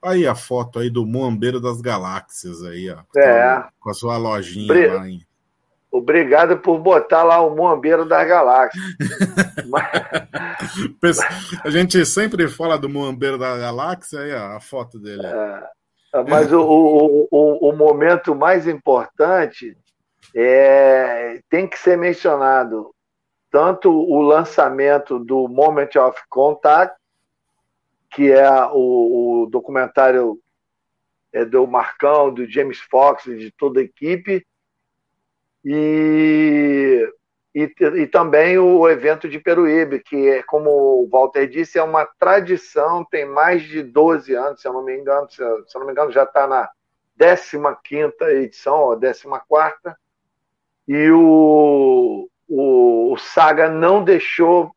[SPEAKER 1] Aí a foto aí do Moambeiro das Galáxias aí, ó.
[SPEAKER 2] É.
[SPEAKER 1] Com a sua lojinha Bre... lá em.
[SPEAKER 2] Obrigado por botar lá o Moambeiro das Galáxias.
[SPEAKER 1] Mas... a gente sempre fala do Moambeiro da Galáxia, aí a foto dele.
[SPEAKER 2] É. Mas o, o, o, o momento mais importante é, tem que ser mencionado tanto o lançamento do Moment of Contact, que é o, o documentário é, do Marcão, do James Fox e de toda a equipe, e, e, e, também o evento de Peruíbe, que, é, como o Walter disse, é uma tradição, tem mais de 12 anos, se eu não me engano, se eu, se eu não me engano, já está na 15 edição, ou 14, e o, o, o Saga não deixou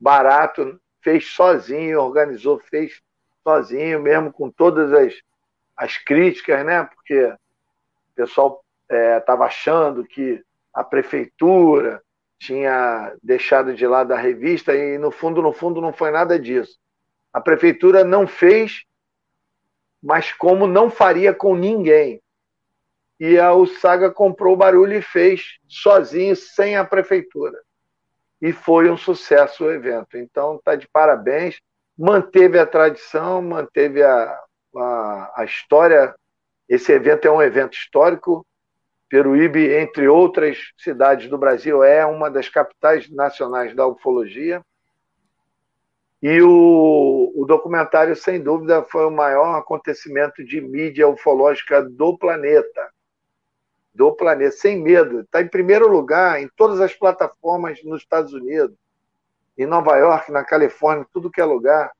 [SPEAKER 2] barato, fez sozinho, organizou, fez sozinho, mesmo com todas as, as críticas, né? Porque o pessoal estava é, achando que a prefeitura tinha deixado de lado a revista e no fundo, no fundo, não foi nada disso. A prefeitura não fez, mas como não faria com ninguém e a Saga comprou o barulho e fez sozinho, sem a prefeitura. E foi um sucesso o evento. Então, está de parabéns. Manteve a tradição, manteve a, a, a história. Esse evento é um evento histórico. Peruíbe, entre outras cidades do Brasil, é uma das capitais nacionais da ufologia. E o, o, documentário, sem dúvida, foi o maior acontecimento de mídia ufológica do planeta do planeta, sem medo. Está em primeiro lugar em todas as plataformas nos Estados Unidos, em Nova York, na Califórnia, tudo que é lugar.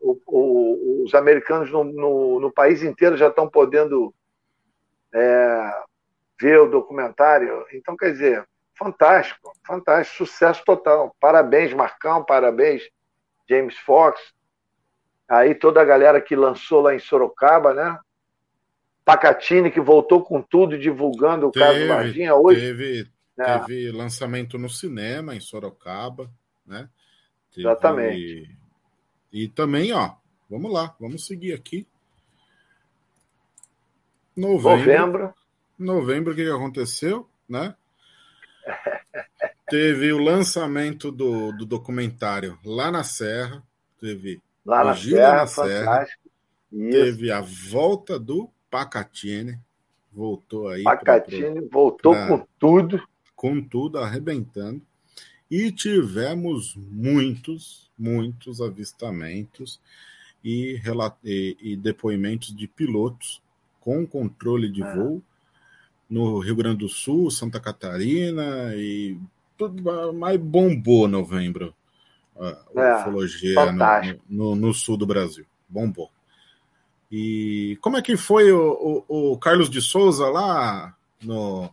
[SPEAKER 2] O, o, os americanos no, no, no, país inteiro já estão podendo é, ver o documentário. Então, quer dizer, fantástico, fantástico, sucesso total. Parabéns, Marcão, parabéns, James Fox. Aí toda a galera que lançou lá em Sorocaba, né? Pacatini, que voltou com tudo, divulgando o teve, caso Varginha hoje.
[SPEAKER 1] Teve, é. teve lançamento no cinema em Sorocaba, né?
[SPEAKER 2] Teve... Exatamente.
[SPEAKER 1] E também, ó, vamos lá, vamos seguir aqui. Novembro. Novembro. Novembro, o que aconteceu, né? teve o lançamento do, do documentário lá na Serra, teve
[SPEAKER 2] lá na Serra, na Serra
[SPEAKER 1] teve a volta do Pacatini voltou aí.
[SPEAKER 2] Pacatini voltou pra, com tudo.
[SPEAKER 1] Com tudo, arrebentando. E tivemos muitos, muitos avistamentos e, e, e depoimentos de pilotos com controle de é. voo no Rio Grande do Sul, Santa Catarina e tudo mais bombou novembro. a é, ufologia no, no, no, sul do Brasil. Bombou. E como é que foi o, o, o Carlos de Souza lá no,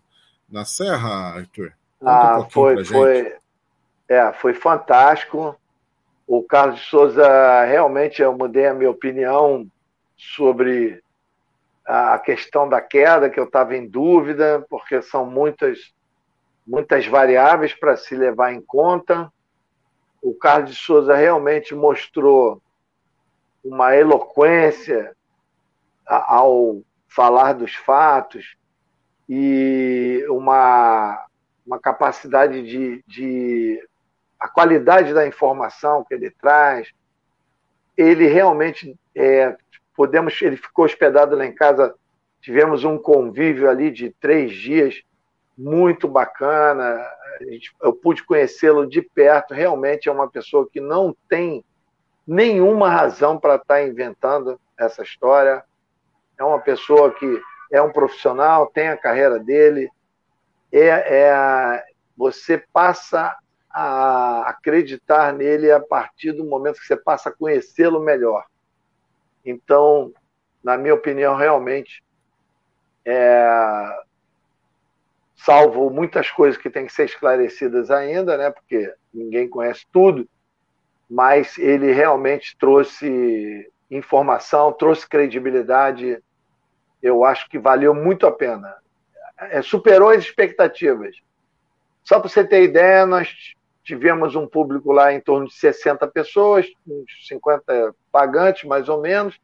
[SPEAKER 1] na Serra, Arthur?
[SPEAKER 2] Conta ah, um foi, foi, é, foi fantástico. O Carlos de Souza, realmente, eu mudei a minha opinião sobre a questão da queda, que eu estava em dúvida, porque são muitas, muitas variáveis para se levar em conta. O Carlos de Souza realmente mostrou uma eloquência ao falar dos fatos e uma, uma capacidade de, de a qualidade da informação que ele traz. Ele realmente é, podemos, ele ficou hospedado lá em casa. Tivemos um convívio ali de três dias muito bacana. Eu pude conhecê-lo de perto. Realmente é uma pessoa que não tem nenhuma razão para estar tá inventando essa história é uma pessoa que é um profissional, tem a carreira dele, é, é você passa a acreditar nele a partir do momento que você passa a conhecê-lo melhor. Então, na minha opinião, realmente, é, salvo muitas coisas que têm que ser esclarecidas ainda, né, porque ninguém conhece tudo, mas ele realmente trouxe informação, trouxe credibilidade eu acho que valeu muito a pena. É, superou as expectativas. Só para você ter ideia, nós tivemos um público lá em torno de 60 pessoas, uns 50 pagantes, mais ou menos,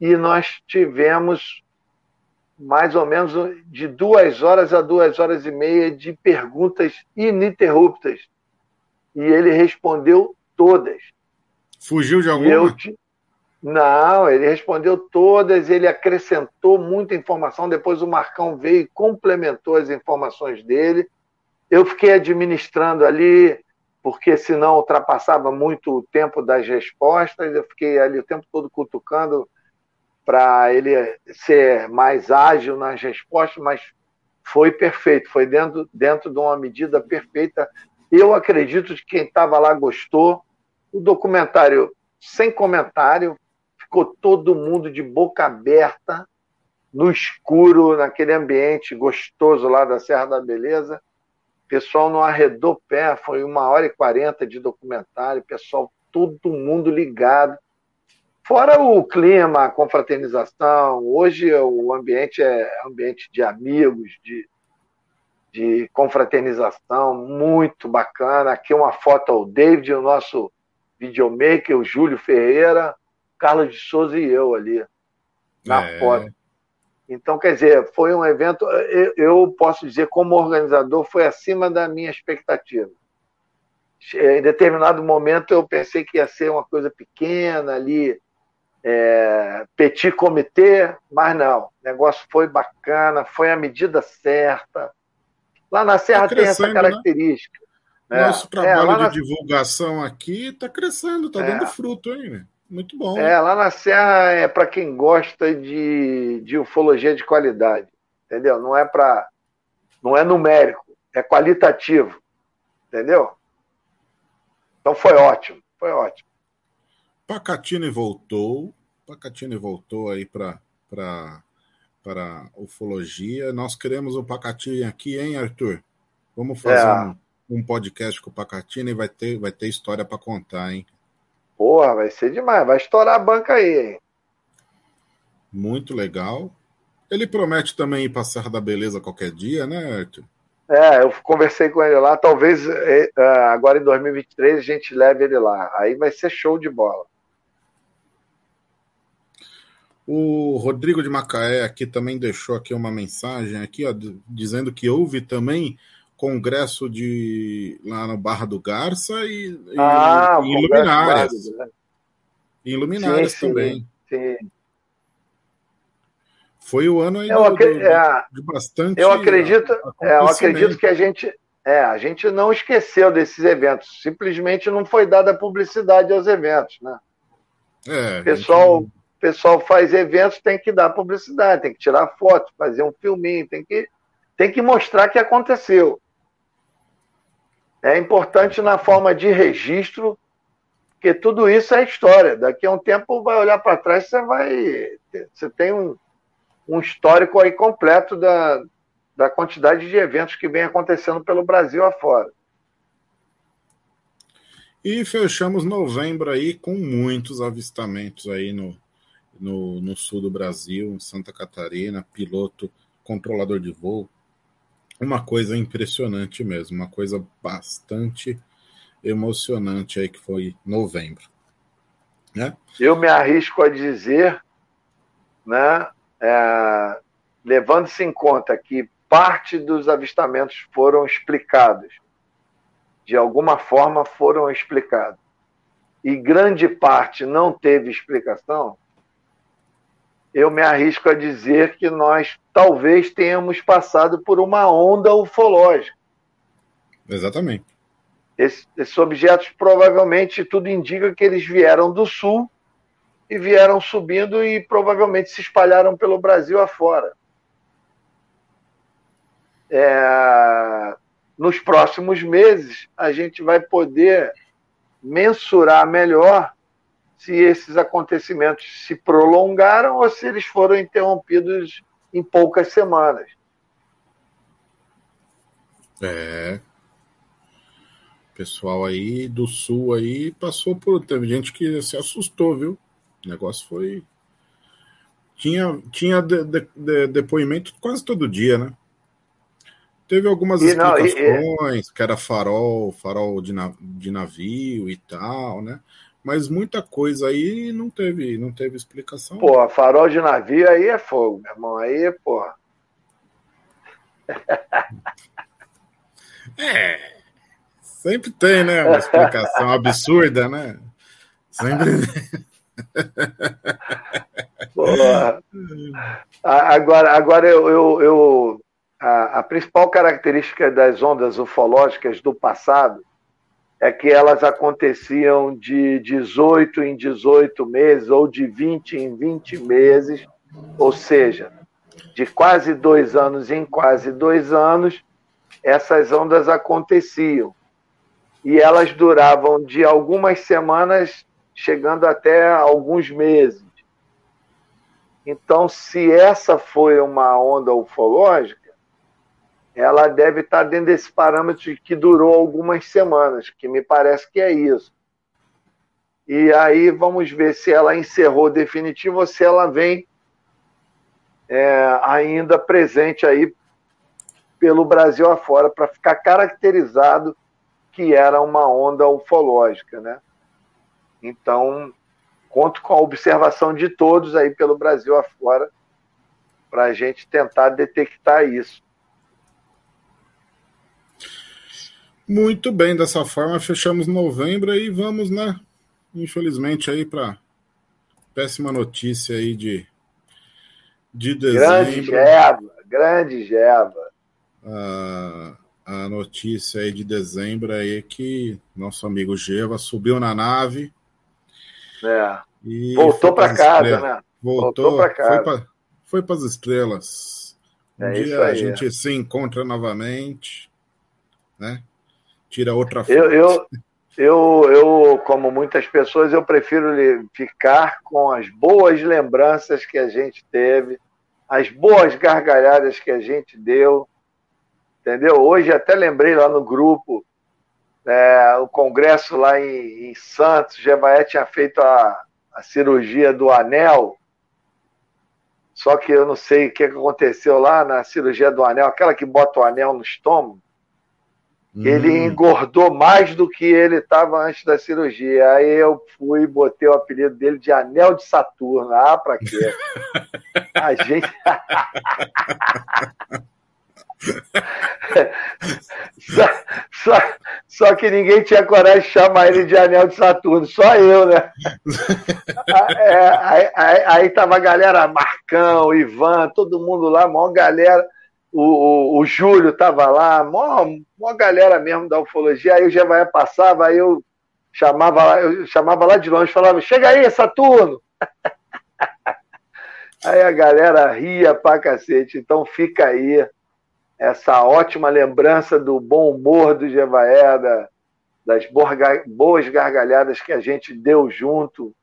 [SPEAKER 2] e nós tivemos mais ou menos de duas horas a duas horas e meia de perguntas ininterruptas. E ele respondeu todas.
[SPEAKER 1] Fugiu de alguma? Eu,
[SPEAKER 2] não, ele respondeu todas, ele acrescentou muita informação. Depois o Marcão veio e complementou as informações dele. Eu fiquei administrando ali, porque senão ultrapassava muito o tempo das respostas. Eu fiquei ali o tempo todo cutucando para ele ser mais ágil nas respostas, mas foi perfeito, foi dentro, dentro de uma medida perfeita. Eu acredito que quem estava lá gostou. O documentário sem comentário, ficou todo mundo de boca aberta, no escuro, naquele ambiente gostoso lá da Serra da Beleza. Pessoal não arredou pé, foi uma hora e quarenta de documentário, pessoal, todo mundo ligado. Fora o clima, a confraternização, hoje o ambiente é ambiente de amigos, de, de confraternização, muito bacana. Aqui uma foto ao David, o nosso videomaker, o Júlio Ferreira, Carlos de Souza e eu ali, na é. foto. Então, quer dizer, foi um evento, eu, posso dizer, como organizador, foi acima da minha expectativa. Em determinado momento, eu pensei que ia ser uma coisa pequena ali, é, petit comitê, mas não. O negócio foi bacana, foi a medida certa. Lá na Serra tá tem essa né? característica.
[SPEAKER 1] Né? Nosso é, trabalho é, de na... divulgação aqui está crescendo, está dando é. fruto, hein? Né? Muito bom.
[SPEAKER 2] É, lá na Serra é para quem gosta de, de ufologia de qualidade, entendeu? Não é para não é numérico, é qualitativo, entendeu? Então foi ótimo, foi ótimo.
[SPEAKER 1] Pacatini voltou, Pacatini voltou aí para para para ufologia. Nós queremos o Pacatini aqui, hein, Arthur? Vamos fazer é. um, um podcast com o Pacatini e vai ter vai ter história para contar, hein?
[SPEAKER 2] Porra, vai ser demais. Vai estourar a banca aí, hein?
[SPEAKER 1] Muito legal. Ele promete também ir Serra da Beleza qualquer dia, né, Arthur?
[SPEAKER 2] É, eu conversei com ele lá. Talvez é, é, agora em 2023 a gente leve ele lá. Aí vai ser show de bola.
[SPEAKER 1] O Rodrigo de Macaé aqui também deixou aqui uma mensagem aqui, ó, dizendo que houve também congresso de lá no Barra do Garça e,
[SPEAKER 2] ah,
[SPEAKER 1] e, Luminárias. Né? E Luminárias sim, também. Sim. Foi o ano aí
[SPEAKER 2] eu, do, é, de bastante. Eu acredito, é, eu acredito que a gente, é, a gente não esqueceu desses eventos. Simplesmente não foi dada publicidade aos eventos, né? É, o pessoal, gente... pessoal faz eventos, tem que dar publicidade, tem que tirar foto, fazer um filminho, tem que, tem que mostrar que aconteceu. É importante na forma de registro, porque tudo isso é história. Daqui a um tempo vai olhar para trás, você vai. Você tem um, um histórico aí completo da, da quantidade de eventos que vem acontecendo pelo Brasil afora.
[SPEAKER 1] E fechamos novembro aí com muitos avistamentos aí no, no, no sul do Brasil, em Santa Catarina, piloto, controlador de voo. Uma coisa impressionante mesmo, uma coisa bastante emocionante aí que foi novembro. Né?
[SPEAKER 2] Eu me arrisco a dizer, né, é, levando-se em conta que parte dos avistamentos foram explicados, de alguma forma foram explicados, e grande parte não teve explicação, eu me arrisco a dizer que nós talvez tenhamos passado por uma onda ufológica.
[SPEAKER 1] Exatamente.
[SPEAKER 2] Esse, esses objetos provavelmente tudo indica que eles vieram do sul e vieram subindo e provavelmente se espalharam pelo Brasil afora. É, nos próximos meses, a gente vai poder mensurar melhor se esses acontecimentos se prolongaram ou se eles foram interrompidos em poucas semanas.
[SPEAKER 1] É. Pessoal aí do sul aí passou por. Teve gente que se assustou, viu? O negócio foi. Tinha, tinha de, de, de, depoimento quase todo dia, né? Teve algumas e explicações, não, e, que era farol, farol de, de navio e tal, né? Mas muita coisa aí não teve, não teve explicação.
[SPEAKER 2] Pô, farol de navio aí é fogo, meu irmão. Aí, pô.
[SPEAKER 1] É. Sempre tem, né? Uma explicação absurda, né? Sempre.
[SPEAKER 2] Agora, agora eu, eu, eu a, a, principal característica das ondas ufológicas do passado é que elas aconteciam de 18 em 18 meses ou de 20 em 20 meses, ou seja, de quase dois anos em quase dois anos, essas ondas aconteciam. E elas duravam de algumas semanas chegando até alguns meses. Então, se essa foi uma onda ufológica, ela deve estar dentro desse parâmetro que durou algumas semanas, que me parece que é isso. E aí vamos ver se ela encerrou definitivo ou se ela vem é, ainda presente aí pelo Brasil afora para ficar caracterizado que era uma onda ufológica, né? Então, conto com a observação de todos aí pelo Brasil afora para a gente tentar detectar isso.
[SPEAKER 1] Muito bem, dessa forma fechamos novembro e vamos, né? Infelizmente aí para péssima notícia aí de de dezembro.
[SPEAKER 2] Grande Geva, grande Geva.
[SPEAKER 1] Ah, a notícia aí de dezembro aí é que nosso amigo Geva subiu na nave
[SPEAKER 2] é. E Voltou para casa, né?
[SPEAKER 1] Voltou, Voltou para casa. Foi para as estrelas. Um é dia a gente se encontra novamente, né? Tira outra foto.
[SPEAKER 2] Eu, eu, eu, eu, como muitas pessoas, eu prefiro ficar com as boas lembranças que a gente teve, as boas gargalhadas que a gente deu, entendeu? Hoje até lembrei lá no grupo é, o congresso lá em, em Santos, Jevaé tinha feito a, a cirurgia do anel, só que eu não sei o que aconteceu lá na cirurgia do anel, aquela que bota o anel no estômago. Hum. Ele engordou mais do que ele estava antes da cirurgia. Aí eu fui e botei o apelido dele de Anel de Saturno. Ah, pra quê? A gente. só, só, só, que ninguém tinha coragem de chamar ele de Anel de Saturno, só eu, né? é, aí, aí, aí, tava a galera, Marcão, Ivan, todo mundo lá, maior galera. O, o, o Júlio tava lá, maior, maior galera mesmo da ufologia. Aí o Jevaé passava, aí eu chamava, eu chamava lá de longe, falava: Chega aí, Saturno! Aí a galera ria pra cacete. Então fica aí essa ótima lembrança do bom humor do Jevaé, da, das boas gargalhadas que a gente deu junto.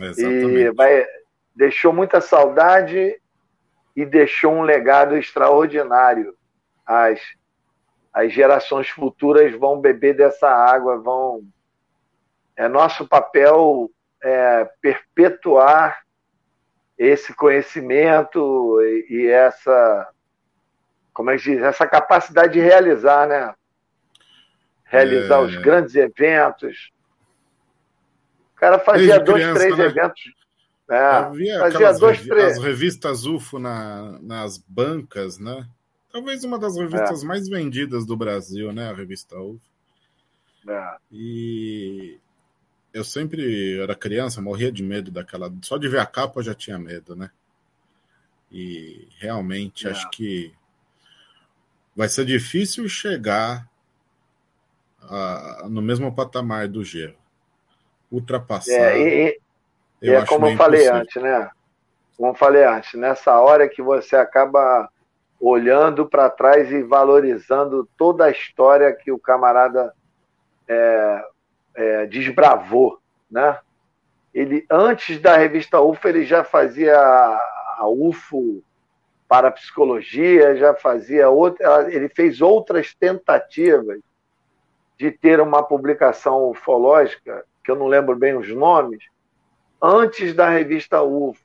[SPEAKER 2] Exatamente. E vai, deixou muita saudade e deixou um legado extraordinário. As, as gerações futuras vão beber dessa água, vão. É nosso papel é, perpetuar esse conhecimento e, e essa como é que diz, essa capacidade de realizar, né? Realizar é... os grandes eventos. O cara fazia dois, criança, três né? eventos.
[SPEAKER 1] É, fazia dois, revi três. As revistas UFO na, nas bancas, né? Talvez uma das revistas é. mais vendidas do Brasil, né? A revista UFO. É. E eu sempre era criança, morria de medo daquela. Só de ver a capa eu já tinha medo, né? E realmente é. acho que vai ser difícil chegar a, no mesmo patamar do gelo. Ultrapassar.
[SPEAKER 2] É, e, eu é como eu falei antes, né? Como eu falei antes, nessa hora que você acaba olhando para trás e valorizando toda a história que o camarada é, é, desbravou, né? Ele antes da revista UFO ele já fazia a UFO para psicologia, já fazia outra, ele fez outras tentativas de ter uma publicação ufológica, que eu não lembro bem os nomes, antes da revista UFO.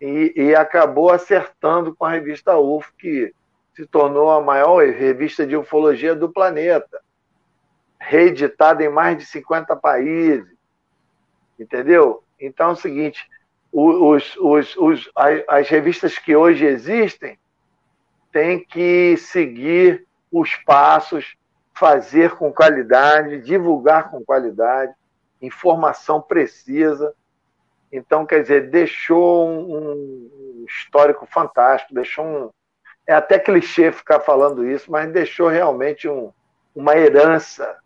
[SPEAKER 2] E, e acabou acertando com a revista UFO, que se tornou a maior revista de ufologia do planeta reeditada em mais de 50 países. Entendeu? Então é o seguinte: os, os, os, as revistas que hoje existem têm que seguir os passos, fazer com qualidade, divulgar com qualidade, informação precisa. Então, quer dizer, deixou um, histórico fantástico, deixou um. É até clichê ficar falando isso, mas deixou realmente um, uma herança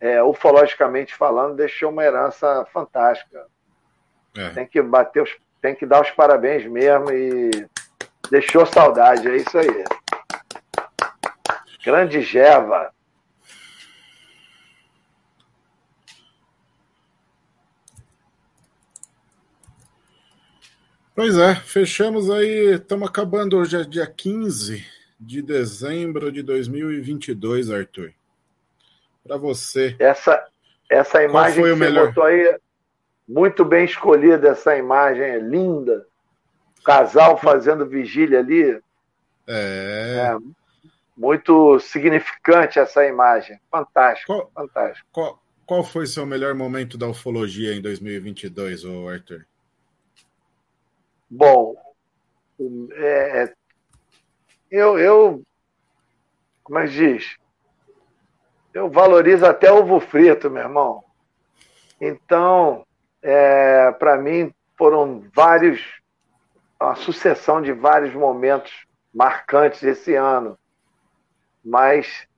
[SPEAKER 2] é, ufologicamente falando, deixou uma herança fantástica. É. Tem que bater os, tem que dar os parabéns mesmo e deixou saudade, é isso aí. Grande Jeva.
[SPEAKER 1] Pois é, fechamos aí, estamos acabando hoje, é dia 15 de dezembro de 2022, Arthur para você.
[SPEAKER 2] Essa, essa imagem que você melhor? botou aí, muito bem escolhida essa imagem, é linda. Casal fazendo vigília ali.
[SPEAKER 1] É. é
[SPEAKER 2] muito significante essa imagem. Fantástico, qual, fantástico.
[SPEAKER 1] Qual, qual foi seu melhor momento da ufologia em 2022, ô Arthur?
[SPEAKER 2] Bom, é, eu, eu, como é que diz? eu valorizo até ovo frito, meu irmão. Então, é, para mim, foram vários, uma sucessão de vários momentos marcantes esse ano. Mas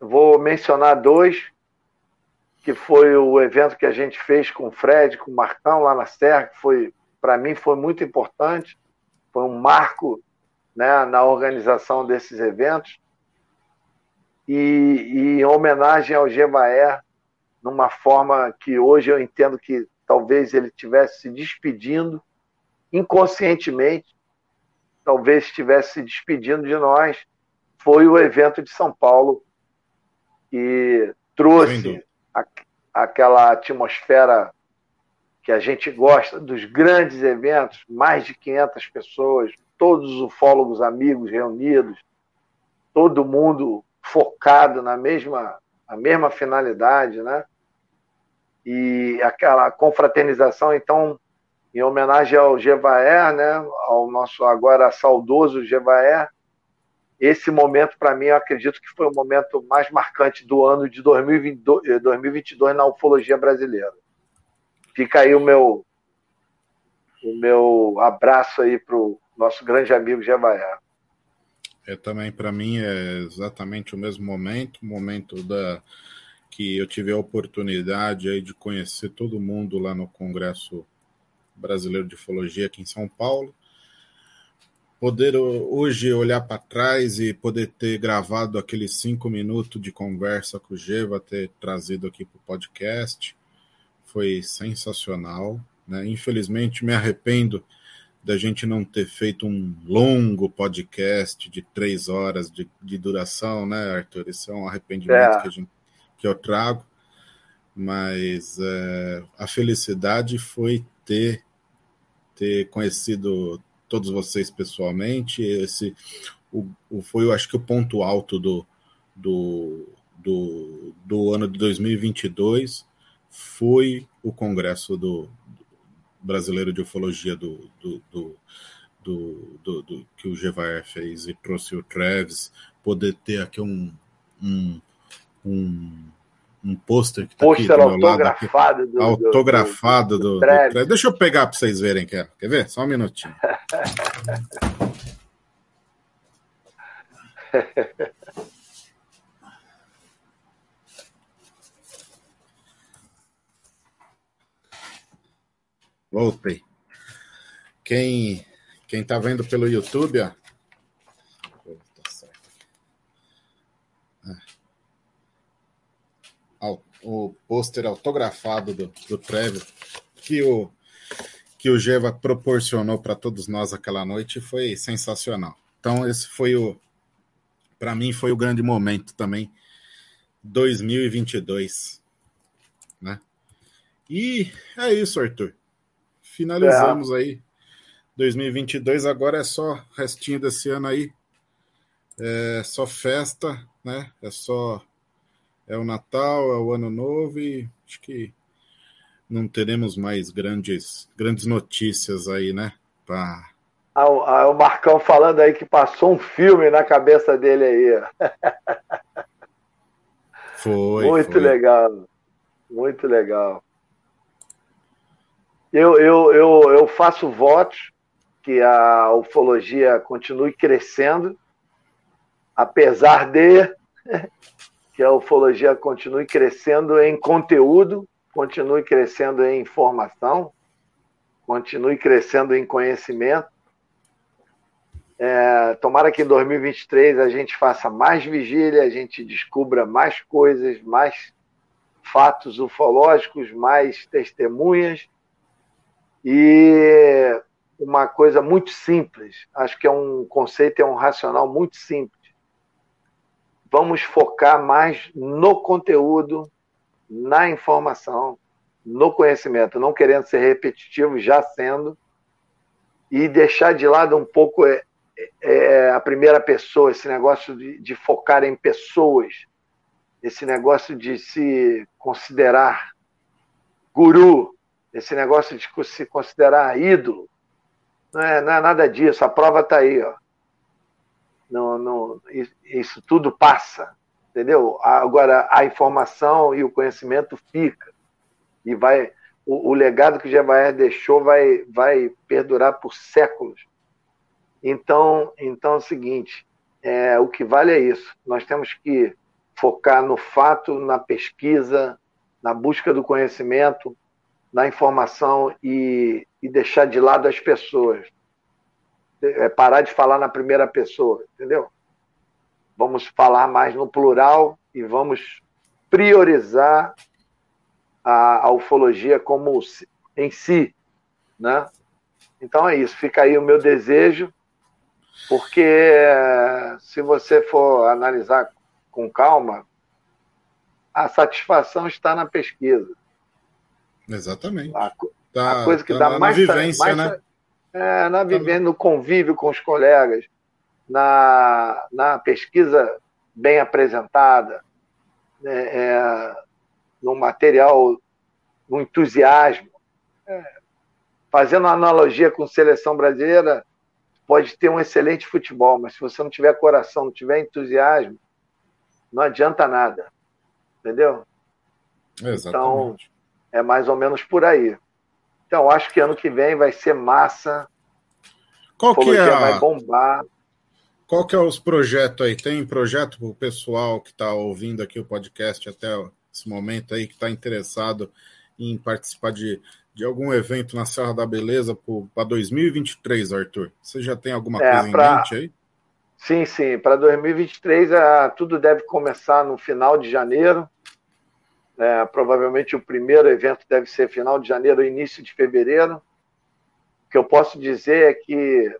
[SPEAKER 2] vou mencionar dois, que foi o evento que a gente fez com o Fred, com o Marcão lá na Serra, que foi, para mim, foi muito importante. Foi um marco né, na organização desses eventos e, e em homenagem ao Gemaer, numa forma que hoje eu entendo que talvez ele estivesse se despedindo inconscientemente, talvez estivesse se despedindo de nós, foi o evento de São Paulo que trouxe a, aquela atmosfera que a gente gosta dos grandes eventos, mais de 500 pessoas, todos os ufólogos amigos reunidos, todo mundo focado na mesma, na mesma finalidade, né? E aquela confraternização, então, em homenagem ao Gevaer, né? Ao nosso agora saudoso Gevaer, esse momento, para mim, eu acredito que foi o momento mais marcante do ano de 2022, 2022 eh, na ufologia brasileira. Fica aí o meu, o meu abraço aí para o nosso grande amigo Gevaer.
[SPEAKER 1] É também para mim é exatamente o mesmo momento, momento da que eu tive a oportunidade aí de conhecer todo mundo lá no Congresso Brasileiro de Ufologia aqui em São Paulo. poder hoje olhar para trás e poder ter gravado aqueles cinco minutos de conversa com o Geva, ter trazido aqui para o podcast, foi sensacional. Né? Infelizmente, me arrependo da gente não ter feito um longo podcast de três horas de, de duração, né, Arthur? Isso é um arrependimento é. Que, gente, que, eu trago, mas é, a felicidade foi ter, ter conhecido todos vocês pessoalmente. Esse o, o, foi, eu acho que, o ponto alto do, do, do, do ano de 2022 foi o congresso do, brasileiro de ufologia do, do, do, do, do que o Gevaer fez e trouxe o Travis, poder ter aqui um, um, um, um pôster que está aqui do meu lado. Aqui, do, autografado do, do, Travis. Deixa eu pegar para vocês verem, quer, quer ver? Só um minutinho. Voltei. Quem quem tá vendo pelo YouTube, ó. O pôster autografado do, do Trevor que o que o Geva proporcionou para todos nós aquela noite foi sensacional. Então esse foi o para mim foi o grande momento também 2022, né? E é isso, Arthur. Finalizamos é. aí 2022. Agora é só restinho desse ano aí. É só festa, né? É só. É o Natal, é o Ano Novo e acho que não teremos mais grandes, grandes notícias aí, né? Pra...
[SPEAKER 2] Ah, o, ah, Marcão falando aí que passou um filme na cabeça dele aí.
[SPEAKER 1] Foi.
[SPEAKER 2] Muito
[SPEAKER 1] foi.
[SPEAKER 2] legal. Muito legal. Eu, eu, eu, eu faço votos que a ufologia continue crescendo, apesar de que a ufologia continue crescendo em conteúdo, continue crescendo em informação, continue crescendo em conhecimento. É, tomara que em 2023 a gente faça mais vigília, a gente descubra mais coisas, mais fatos ufológicos, mais testemunhas e uma coisa muito simples, acho que é um conceito, é um racional muito simples. Vamos focar mais no conteúdo, na informação, no conhecimento, não querendo ser repetitivo, já sendo, e deixar de lado um pouco é, é, a primeira pessoa, esse negócio de, de focar em pessoas, esse negócio de se considerar guru, esse negócio de se considerar ídolo. Não é, não é nada disso, a prova está aí. Ó. Não, não, isso tudo passa, entendeu? Agora, a informação e o conhecimento fica. E vai, o, o legado que Jebaé deixou vai, vai perdurar por séculos. Então, então é o seguinte, é, o que vale é isso. Nós temos que focar no fato, na pesquisa, na busca do conhecimento, na informação e, e deixar de lado as pessoas. É parar de falar na primeira pessoa, entendeu? Vamos falar mais no plural e vamos priorizar a, a ufologia como em si, né? Então é isso, fica aí o meu desejo, porque se você for analisar com calma, a satisfação está na pesquisa.
[SPEAKER 1] Exatamente.
[SPEAKER 2] A, tá, a coisa que tá dá mais, vivência, mais, né? É, na tá vivência, no convívio com os colegas, na, na pesquisa bem apresentada, né, é, no material, no entusiasmo. É, fazendo uma analogia com seleção brasileira, pode ter um excelente futebol, mas se você não tiver coração, não tiver entusiasmo, não adianta nada. Entendeu?
[SPEAKER 1] Exatamente.
[SPEAKER 2] Então, é mais ou menos por aí. Então, acho que ano que vem vai ser massa.
[SPEAKER 1] Qual que é a...
[SPEAKER 2] vai bombar.
[SPEAKER 1] Qual que é os projetos aí? Tem projeto para o pessoal que está ouvindo aqui o podcast até esse momento aí, que está interessado em participar de de algum evento na Serra da Beleza para 2023, Arthur? Você já tem alguma é, coisa pra... em mente aí?
[SPEAKER 2] Sim, sim. Para 2023, é, tudo deve começar no final de janeiro. É, provavelmente o primeiro evento deve ser final de janeiro, início de fevereiro. O que eu posso dizer é que,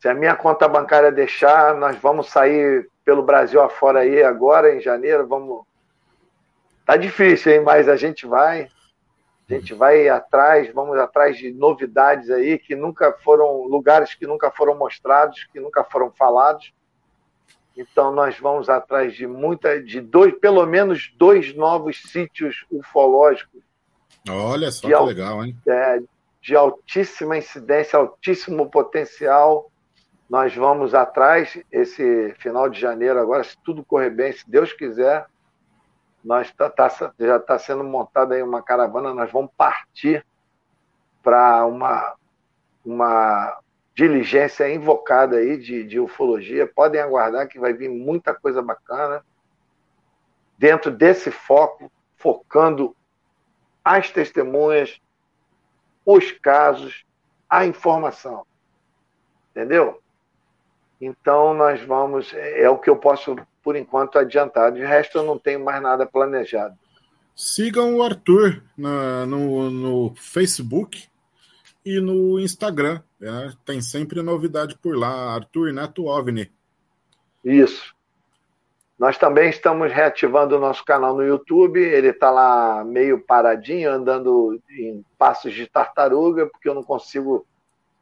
[SPEAKER 2] se a minha conta bancária deixar, nós vamos sair pelo Brasil afora aí agora, em janeiro. Vamos. Tá difícil, hein? Mas a gente vai. A gente vai atrás, vamos atrás de novidades aí que nunca foram, lugares que nunca foram mostrados, que nunca foram falados. Então nós vamos atrás de muita, de dois, pelo menos dois novos sítios ufológicos.
[SPEAKER 1] Olha só que legal, hein?
[SPEAKER 2] É, de altíssima incidência, altíssimo potencial. Nós vamos atrás esse final de janeiro agora, se tudo correr bem, se Deus quiser, nós tá, tá, já está sendo montada aí uma caravana, nós vamos partir para uma, uma diligência invocada aí de, de ufologia. Podem aguardar que vai vir muita coisa bacana dentro desse foco, focando as testemunhas, os casos, a informação. Entendeu? Então nós vamos, é, o que eu posso por enquanto, adiantado. De resto, eu não tenho mais nada planejado.
[SPEAKER 1] Sigam o Arthur na, no, no Facebook e no Instagram. É, tem sempre novidade por lá. Arthur Neto OVNI.
[SPEAKER 2] Isso. Nós também estamos reativando o nosso canal no YouTube. Ele está lá meio paradinho, andando em passos de tartaruga, porque eu não consigo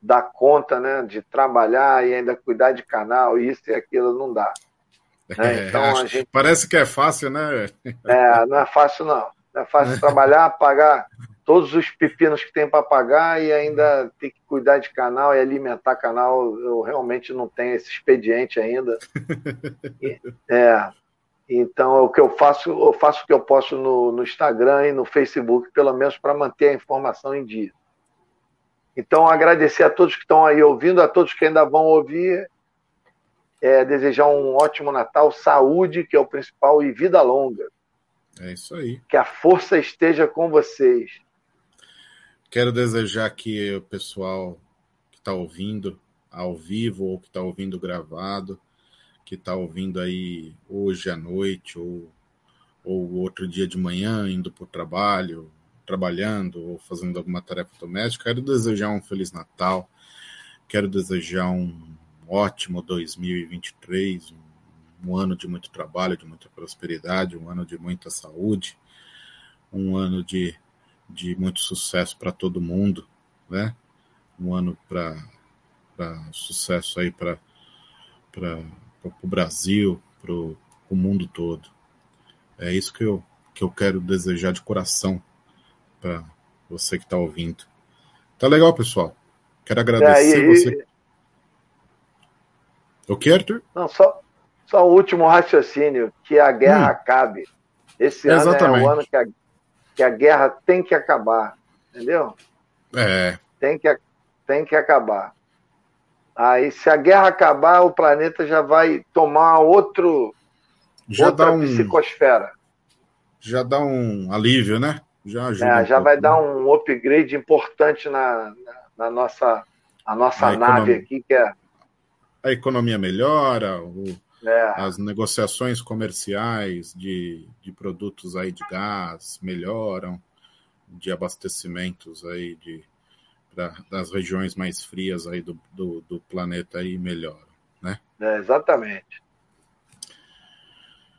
[SPEAKER 2] dar conta né, de trabalhar e ainda cuidar de canal, isso e aquilo não dá.
[SPEAKER 1] Né? Então, a gente... Parece que é fácil, né?
[SPEAKER 2] É, não é fácil, não. Não é fácil trabalhar, pagar todos os pepinos que tem para pagar e ainda ter que cuidar de canal e alimentar canal. Eu realmente não tenho esse expediente ainda. É. Então, o que eu faço, eu faço o que eu posso no, no Instagram e no Facebook, pelo menos para manter a informação em dia. Então, agradecer a todos que estão aí ouvindo, a todos que ainda vão ouvir é, desejar um ótimo Natal, saúde, que é o principal, e vida longa.
[SPEAKER 1] É isso aí.
[SPEAKER 2] Que a força esteja com vocês.
[SPEAKER 1] Quero desejar que o pessoal que está ouvindo ao vivo ou que está ouvindo gravado, que está ouvindo aí hoje à noite ou, ou outro dia de manhã, indo para o trabalho, trabalhando ou fazendo alguma tarefa doméstica, quero desejar um Feliz Natal, quero desejar um ótimo 2023, um, um ano de muito trabalho, de muita prosperidade, um ano de muita saúde, um ano de, de muito sucesso para todo mundo, né? Um ano para sucesso aí para o Brasil, para o mundo todo. É isso que eu, que eu quero desejar de coração para você que está ouvindo. Tá legal, pessoal. Quero agradecer é, e, você. O que, Arthur?
[SPEAKER 2] Não, só, só o último raciocínio, que a guerra hum. acabe. Esse Exatamente. ano é o ano que a, que a guerra tem que acabar, entendeu?
[SPEAKER 1] É.
[SPEAKER 2] Tem que, tem que acabar. Aí, se a guerra acabar, o planeta já vai tomar outro,
[SPEAKER 1] já outra um,
[SPEAKER 2] psicosfera.
[SPEAKER 1] Já dá um alívio, né?
[SPEAKER 2] Já ajuda. É, um já pouco, vai né? dar um upgrade importante na, na, na nossa, a nossa a nave economia. aqui, que é
[SPEAKER 1] a economia melhora, o, é. as negociações comerciais de, de produtos aí de gás melhoram, de abastecimentos aí de, pra, das regiões mais frias aí do, do, do planeta aí melhoram, né?
[SPEAKER 2] É, exatamente.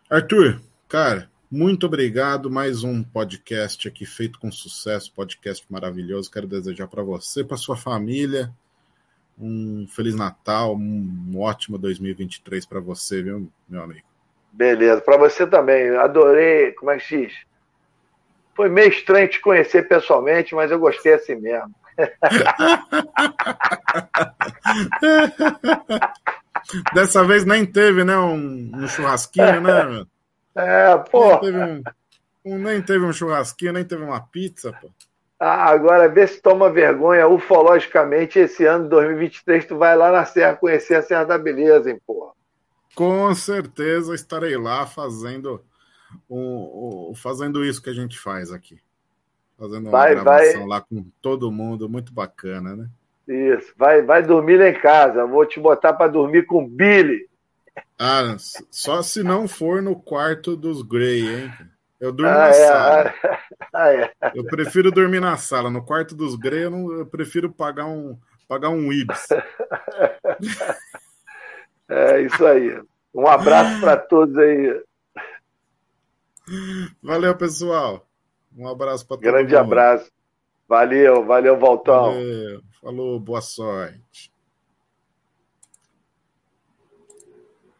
[SPEAKER 1] Arthur, cara, muito obrigado. Mais um podcast aqui feito com sucesso, podcast maravilhoso. Quero desejar para você, para sua família, um Feliz Natal, um ótimo 2023 para você, viu, meu amigo?
[SPEAKER 2] Beleza, para você também. Adorei, como é que diz? Foi meio estranho te conhecer pessoalmente, mas eu gostei assim mesmo.
[SPEAKER 1] Dessa vez nem teve, né? Um, um churrasquinho, né?
[SPEAKER 2] É, pô.
[SPEAKER 1] Um, um, nem teve um churrasquinho, nem teve uma pizza, pô.
[SPEAKER 2] Ah, agora vê se toma vergonha ufologicamente esse ano de 2023 tu vai lá na Serra conhecer a Serra da Beleza, hein, porra.
[SPEAKER 1] Com certeza estarei lá fazendo um, um, fazendo isso que a gente faz aqui. Fazendo uma vai, gravação vai... lá com todo mundo, muito bacana, né?
[SPEAKER 2] Isso, vai, vai dormir lá em casa. Vou te botar para dormir com Billy.
[SPEAKER 1] Ah, só se não for no quarto dos Grey, hein? Eu durmo ah, na é, sala. Ah, é. Eu prefiro dormir na sala. No quarto dos Grey, eu, não, eu prefiro pagar um, pagar um Ibis.
[SPEAKER 2] É isso aí. Um abraço para todos aí.
[SPEAKER 1] Valeu, pessoal. Um abraço para
[SPEAKER 2] todos. Grande mundo. abraço. Valeu, valeu, Voltão. Valeu.
[SPEAKER 1] Falou, boa sorte.